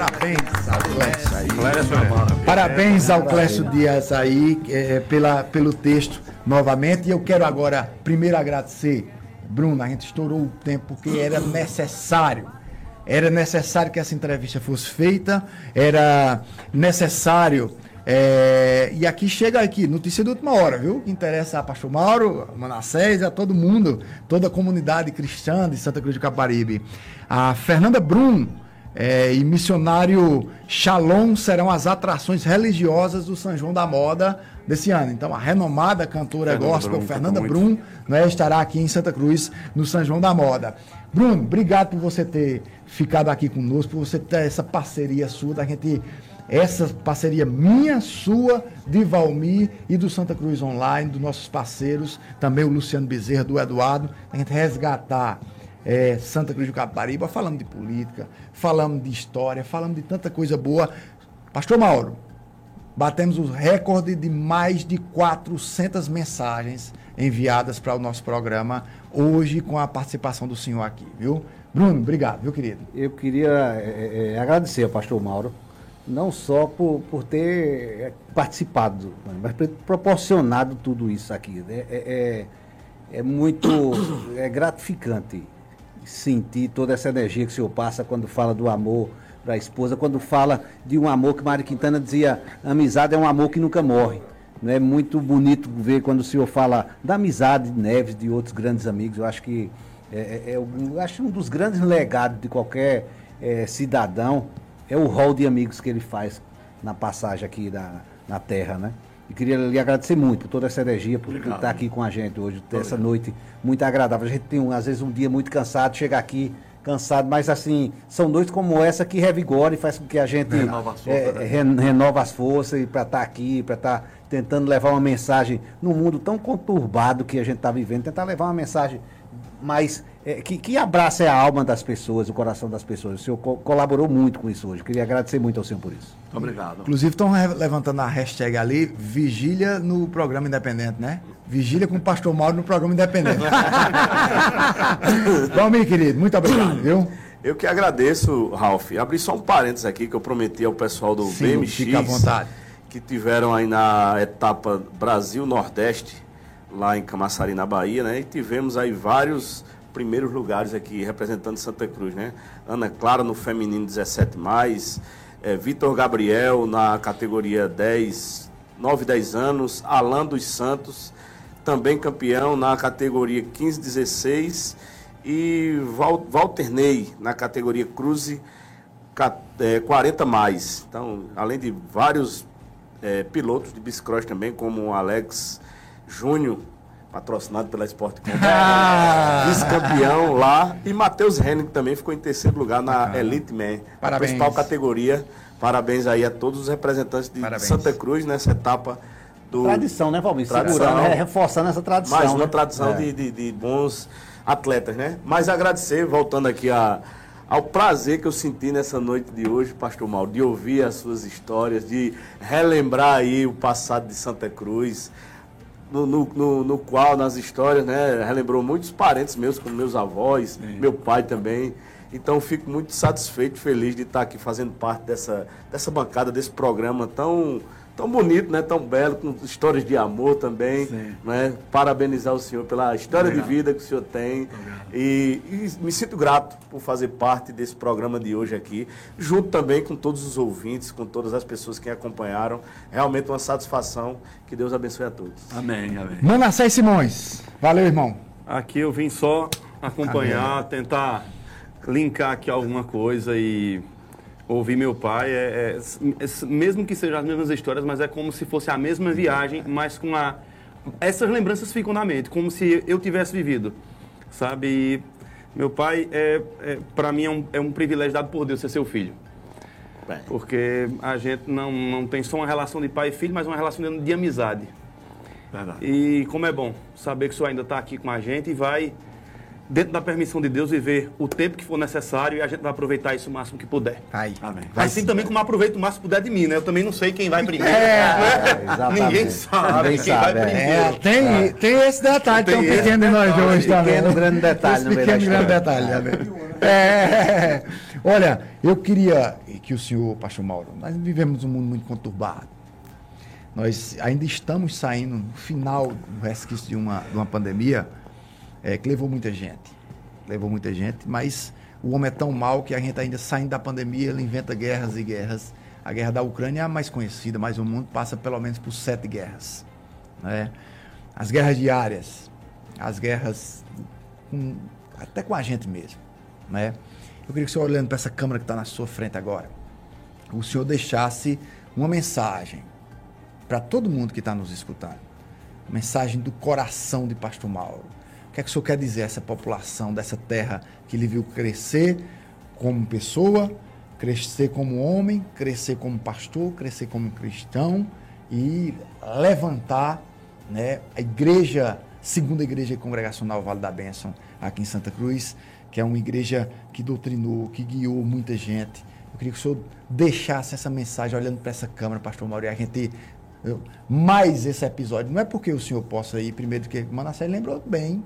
Parabéns ao Clécio aí. Parabéns ao Clécio Dias aí é, pela, pelo texto novamente. E eu quero agora primeiro agradecer, Bruno, a gente estourou o tempo porque era necessário. Era necessário que essa entrevista fosse feita, era necessário. É, e aqui chega aqui, notícia de última hora, viu? Que interessa a Pastor Mauro, a Manassés, a todo mundo, toda a comunidade cristã de Santa Cruz de Caparibe. A Fernanda Brum é, e missionário Shalom serão as atrações religiosas do São João da Moda desse ano. Então, a renomada cantora Fernanda gospel Brum, Fernanda Brum né, estará aqui em Santa Cruz, no São João da Moda. Bruno, obrigado por você ter ficado aqui conosco, por você ter essa parceria sua, da gente essa parceria minha, sua, de Valmir e do Santa Cruz Online, dos nossos parceiros, também o Luciano Bezerra, do Eduardo, a gente resgatar é, Santa Cruz do Capariba, falamos de política, falamos de história, falamos de tanta coisa boa. Pastor Mauro, batemos o recorde de mais de 400 mensagens enviadas para o nosso programa hoje com a participação do senhor aqui, viu? Bruno, obrigado, viu, querido? Eu queria é, é, agradecer ao pastor Mauro, não só por, por ter participado, mas por ter proporcionado tudo isso aqui. É, é, é, é muito é gratificante sentir toda essa energia que o senhor passa quando fala do amor para a esposa, quando fala de um amor que Mário Quintana dizia, amizade é um amor que nunca morre. É muito bonito ver quando o senhor fala da amizade de Neves, de outros grandes amigos. Eu acho que é, é, é acho um dos grandes legados de qualquer é, cidadão é o rol de amigos que ele faz na passagem aqui da, na Terra, né? E queria lhe agradecer muito por toda essa energia, por Obrigado. estar aqui com a gente hoje, ter essa noite muito agradável. A gente tem, um, às vezes, um dia muito cansado, chega aqui cansado, mas assim, são noites como essa que revigora e faz com que a gente renova as forças, é, né? renova as forças para estar aqui, para estar tentando levar uma mensagem no mundo tão conturbado que a gente está vivendo, tentar levar uma mensagem mais é, que, que abraça a alma das pessoas, o coração das pessoas. O senhor co colaborou muito com isso hoje. Queria agradecer muito ao senhor por isso. Muito obrigado. Inclusive estão levantando a hashtag ali, vigília no programa independente, né? Vigília com o pastor Mauro no programa independente. Bom, meu querido, muito obrigado, viu? Eu que agradeço, Ralf. Abri só um parênteses aqui que eu prometi ao pessoal do Sim, BMX. Fica à vontade. Que tiveram aí na etapa Brasil-Nordeste, lá em Camaçari, na Bahia, né? E tivemos aí vários primeiros lugares aqui representando Santa Cruz, né? Ana Clara no feminino 17 mais, é, Vitor Gabriel na categoria 10, 9 10 anos, Alan dos Santos também campeão na categoria 15 16 e Val, Walter Ney na categoria Cruze 40 mais. Então, além de vários é, pilotos de bicicross também, como o Alex Júnior patrocinado pela Sport ah. vice-campeão lá. E Matheus Henning também ficou em terceiro lugar na Elite Man, a principal categoria. Parabéns aí a todos os representantes de Parabéns. Santa Cruz nessa etapa do. Tradição, né, Valmir? Segurando, né? reforçando essa tradição. Mais uma né? tradição é. de, de, de, bons atletas, né? Mas agradecer, voltando aqui a, ao prazer que eu senti nessa noite de hoje, Pastor Mauro, de ouvir as suas histórias, de relembrar aí o passado de Santa Cruz no, no, no, qual, nas histórias, né, relembrou muitos parentes meus, como meus avós, Sim. meu pai também. Então fico muito satisfeito, feliz de estar aqui fazendo parte dessa, dessa bancada, desse programa tão, tão bonito, né? Tão belo, com histórias de amor também. Sim. Né? Parabenizar o senhor pela história Obrigado. de vida que o senhor tem. E, e me sinto grato por fazer parte desse programa de hoje aqui, junto também com todos os ouvintes, com todas as pessoas que acompanharam. Realmente uma satisfação. Que Deus abençoe a todos. Amém, amém. Manassés Simões. Valeu, irmão. Aqui eu vim só acompanhar, tentar linkar aqui alguma coisa e ouvir meu pai. É, é- é- mesmo que sejam as mesmas histórias, mas é como se fosse a mesma viagem, mas com a. Essas lembranças ficam na mente, como se eu tivesse vivido, sabe? E meu pai, é, é, para mim, é um, é um privilégio dado por Deus ser seu filho. Porque a gente não, não tem só uma relação de pai e filho, mas uma relação de, de amizade. Verdade. E como é bom saber que o senhor ainda está aqui com a gente e vai, dentro da permissão de Deus, viver o tempo que for necessário e a gente vai aproveitar isso o máximo que puder. Aí. Amém. Assim também como aproveito o máximo que puder de mim, né? Eu também não sei quem vai primeiro. É, né? exatamente. Ninguém sabe Ninguém quem sabe, vai é. primeiro. É, tem, tem esse detalhe Tem tão esse pequeno de nós detalhe, dois também. pequeno, grande detalhe Esse pequeno grande detalhe. né? É, olha, eu queria que o senhor, pastor Mauro, nós vivemos um mundo muito conturbado. Nós ainda estamos saindo no final do resquício de uma, de uma pandemia é, que levou muita gente. Levou muita gente, mas o homem é tão mau que a gente ainda saindo da pandemia, ele inventa guerras e guerras. A guerra da Ucrânia é a mais conhecida, mas o mundo passa pelo menos por sete guerras. Né? As guerras diárias, as guerras com- até com a gente mesmo. Né? Eu queria que o senhor, olhando para essa câmera que está na sua frente agora, o senhor deixasse uma mensagem para todo mundo que está nos escutando. Mensagem do coração de Pastor Mauro. O que é que o senhor quer dizer a essa população dessa terra que lhe viu crescer como pessoa, crescer como homem, crescer como pastor, crescer como cristão e levantar né, a igreja, segunda igreja congregacional Vale da Bênção, aqui em Santa Cruz, que é uma igreja que doutrinou, que guiou muita gente. Eu queria que o senhor deixasse essa mensagem olhando para essa câmera, pastor Mauro, e a gente mais esse episódio. Não é porque o senhor possa ir primeiro do que Manassés lembrou bem.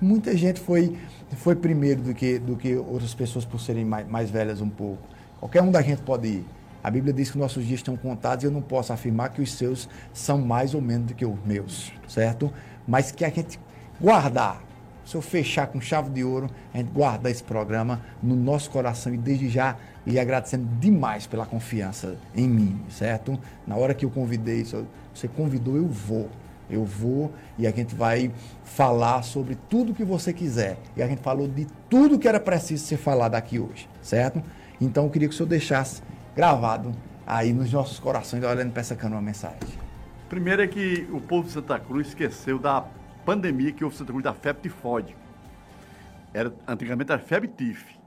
Muita gente foi, foi primeiro do que, do que outras pessoas por serem mais, mais velhas um pouco. Qualquer um da gente pode ir. A Bíblia diz que nossos dias estão contados e eu não posso afirmar que os seus são mais ou menos do que os meus, certo? Mas que a gente guardar, se eu fechar com chave de ouro, a gente guardar esse programa no nosso coração e desde já lhe agradecendo demais pela confiança em mim, certo? Na hora que eu convidei, você convidou, eu vou. Eu vou e a gente vai falar sobre tudo que você quiser. E a gente falou de tudo que era preciso ser falado aqui hoje, certo? Então eu queria que o senhor deixasse gravado aí nos nossos corações, olhando para essa uma mensagem. Primeiro é que o povo de Santa Cruz esqueceu da pandemia que houve em Santa Cruz da febre tifoide. Era, antigamente era febre tif.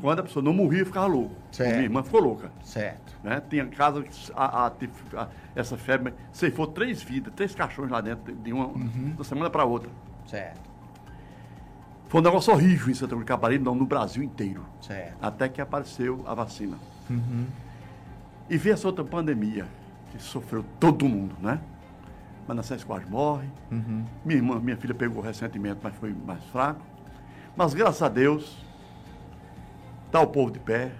Quando a pessoa não morria, ficava louco. Certo. Minha irmã ficou louca. Certo. Né? Tinha casa que a, a, a- essa febre ceifou três vidas, três cachorros lá dentro, de uma, de semana para outra. Certo. Foi um negócio horrível em Santa Cruz de Caparibe, não, no Brasil inteiro. Certo. Até que apareceu a vacina. E veio essa outra pandemia, que sofreu todo mundo, né? Manassés quase morre. Minha irmã, minha filha pegou recentemente, mas foi mais fraco. Mas graças a Deus, está o povo de pé,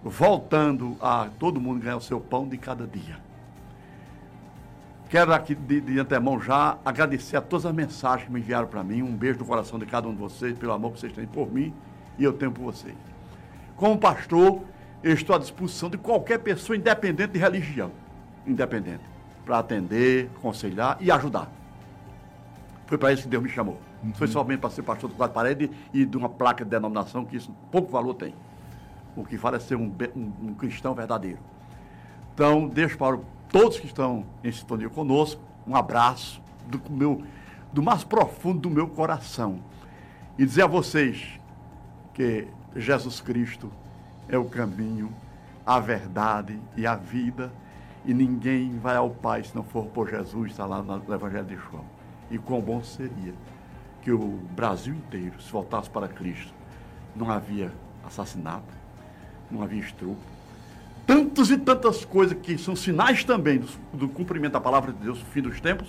voltando a todo mundo ganhar o seu pão de cada dia. Quero aqui de, de antemão já agradecer a todas as mensagens que me enviaram para mim. Um beijo do coração de cada um de vocês, pelo amor que vocês têm por mim e eu tenho por vocês. Como pastor, eu estou à disposição de qualquer pessoa, independente de religião, independente, para atender, aconselhar e ajudar. Foi para isso que Deus me chamou. Não Foi somente para ser pastor do quatro paredes e de uma placa de denominação, que isso pouco valor tem. O que vale é ser um, um- um cristão verdadeiro. Então, deixo para todos que estão em sintonia conosco um abraço do, meu, do mais profundo do meu coração. E dizer a vocês que Jesus Cristo é o caminho, a verdade e a vida. E ninguém vai ao Pai se não for por Jesus, está lá no Evangelho de João. E quão bom seria que o Brasil inteiro se voltasse para Cristo. Não havia assassinato, não havia estupro, tantas e tantas coisas que são sinais também do, do cumprimento da palavra de Deus no fim dos tempos,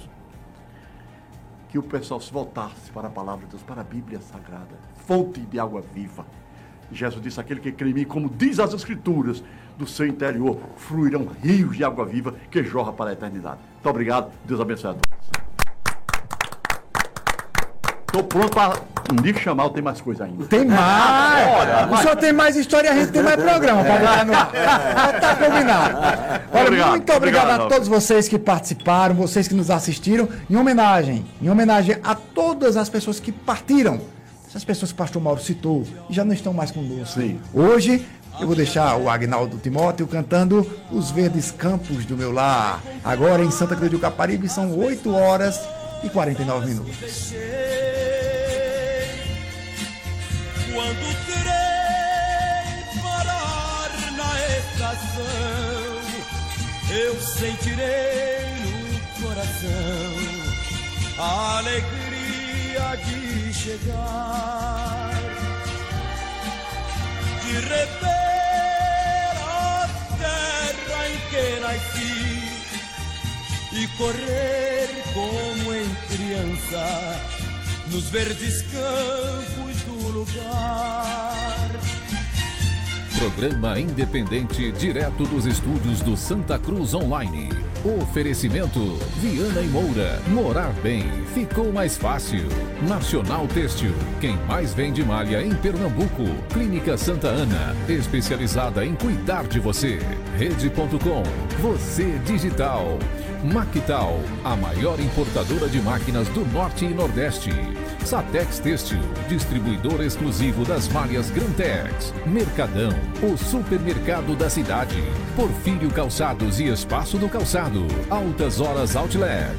que o pessoal se voltasse para a palavra de Deus, para a Bíblia Sagrada, fonte de água viva. Jesus disse: aquele que crê em mim, como diz as Escrituras, do seu interior fluirão rios de água viva que jorra para a eternidade. Muito obrigado, Deus abençoe a todos. Estou pronto para dia que chamar, tem mais coisa ainda. Tem mais! o senhor tem mais história, a gente tem mais programa para botar no ar. Tá combinado. Olha, Obrigado. muito obrigado, Obrigado, a todos vocês que participaram, vocês que nos assistiram, em homenagem, em homenagem a todas as pessoas que partiram. Essas pessoas que o pastor Mauro citou e já não estão mais conosco. Sim. Hoje eu vou deixar o Agnaldo Timóteo cantando Os Verdes Campos do Meu Lar. Agora em Santa Cruz do Caparibe são 8 horas e 49 minutos. Quando terei parar na estação, eu sentirei no coração a alegria de chegar, de rever a terra em que nasci e correr como em criança nos verdes campos do lugar. Programa independente direto dos estúdios do Santa Cruz Online. Oferecimento Viana e Moura. Morar bem ficou mais fácil. Nacional Têxtil. Quem mais vende malha em Pernambuco. Clínica Santa Ana. Especializada em cuidar de você. Rede.com. Você digital. Mactal, a maior importadora de máquinas do Norte e Nordeste. Satex Têxtil, distribuidor exclusivo das malhas Grantex. Mercadão, o supermercado da cidade. Porfírio Calçados e Espaço do Calçado. Altas Horas Outlet.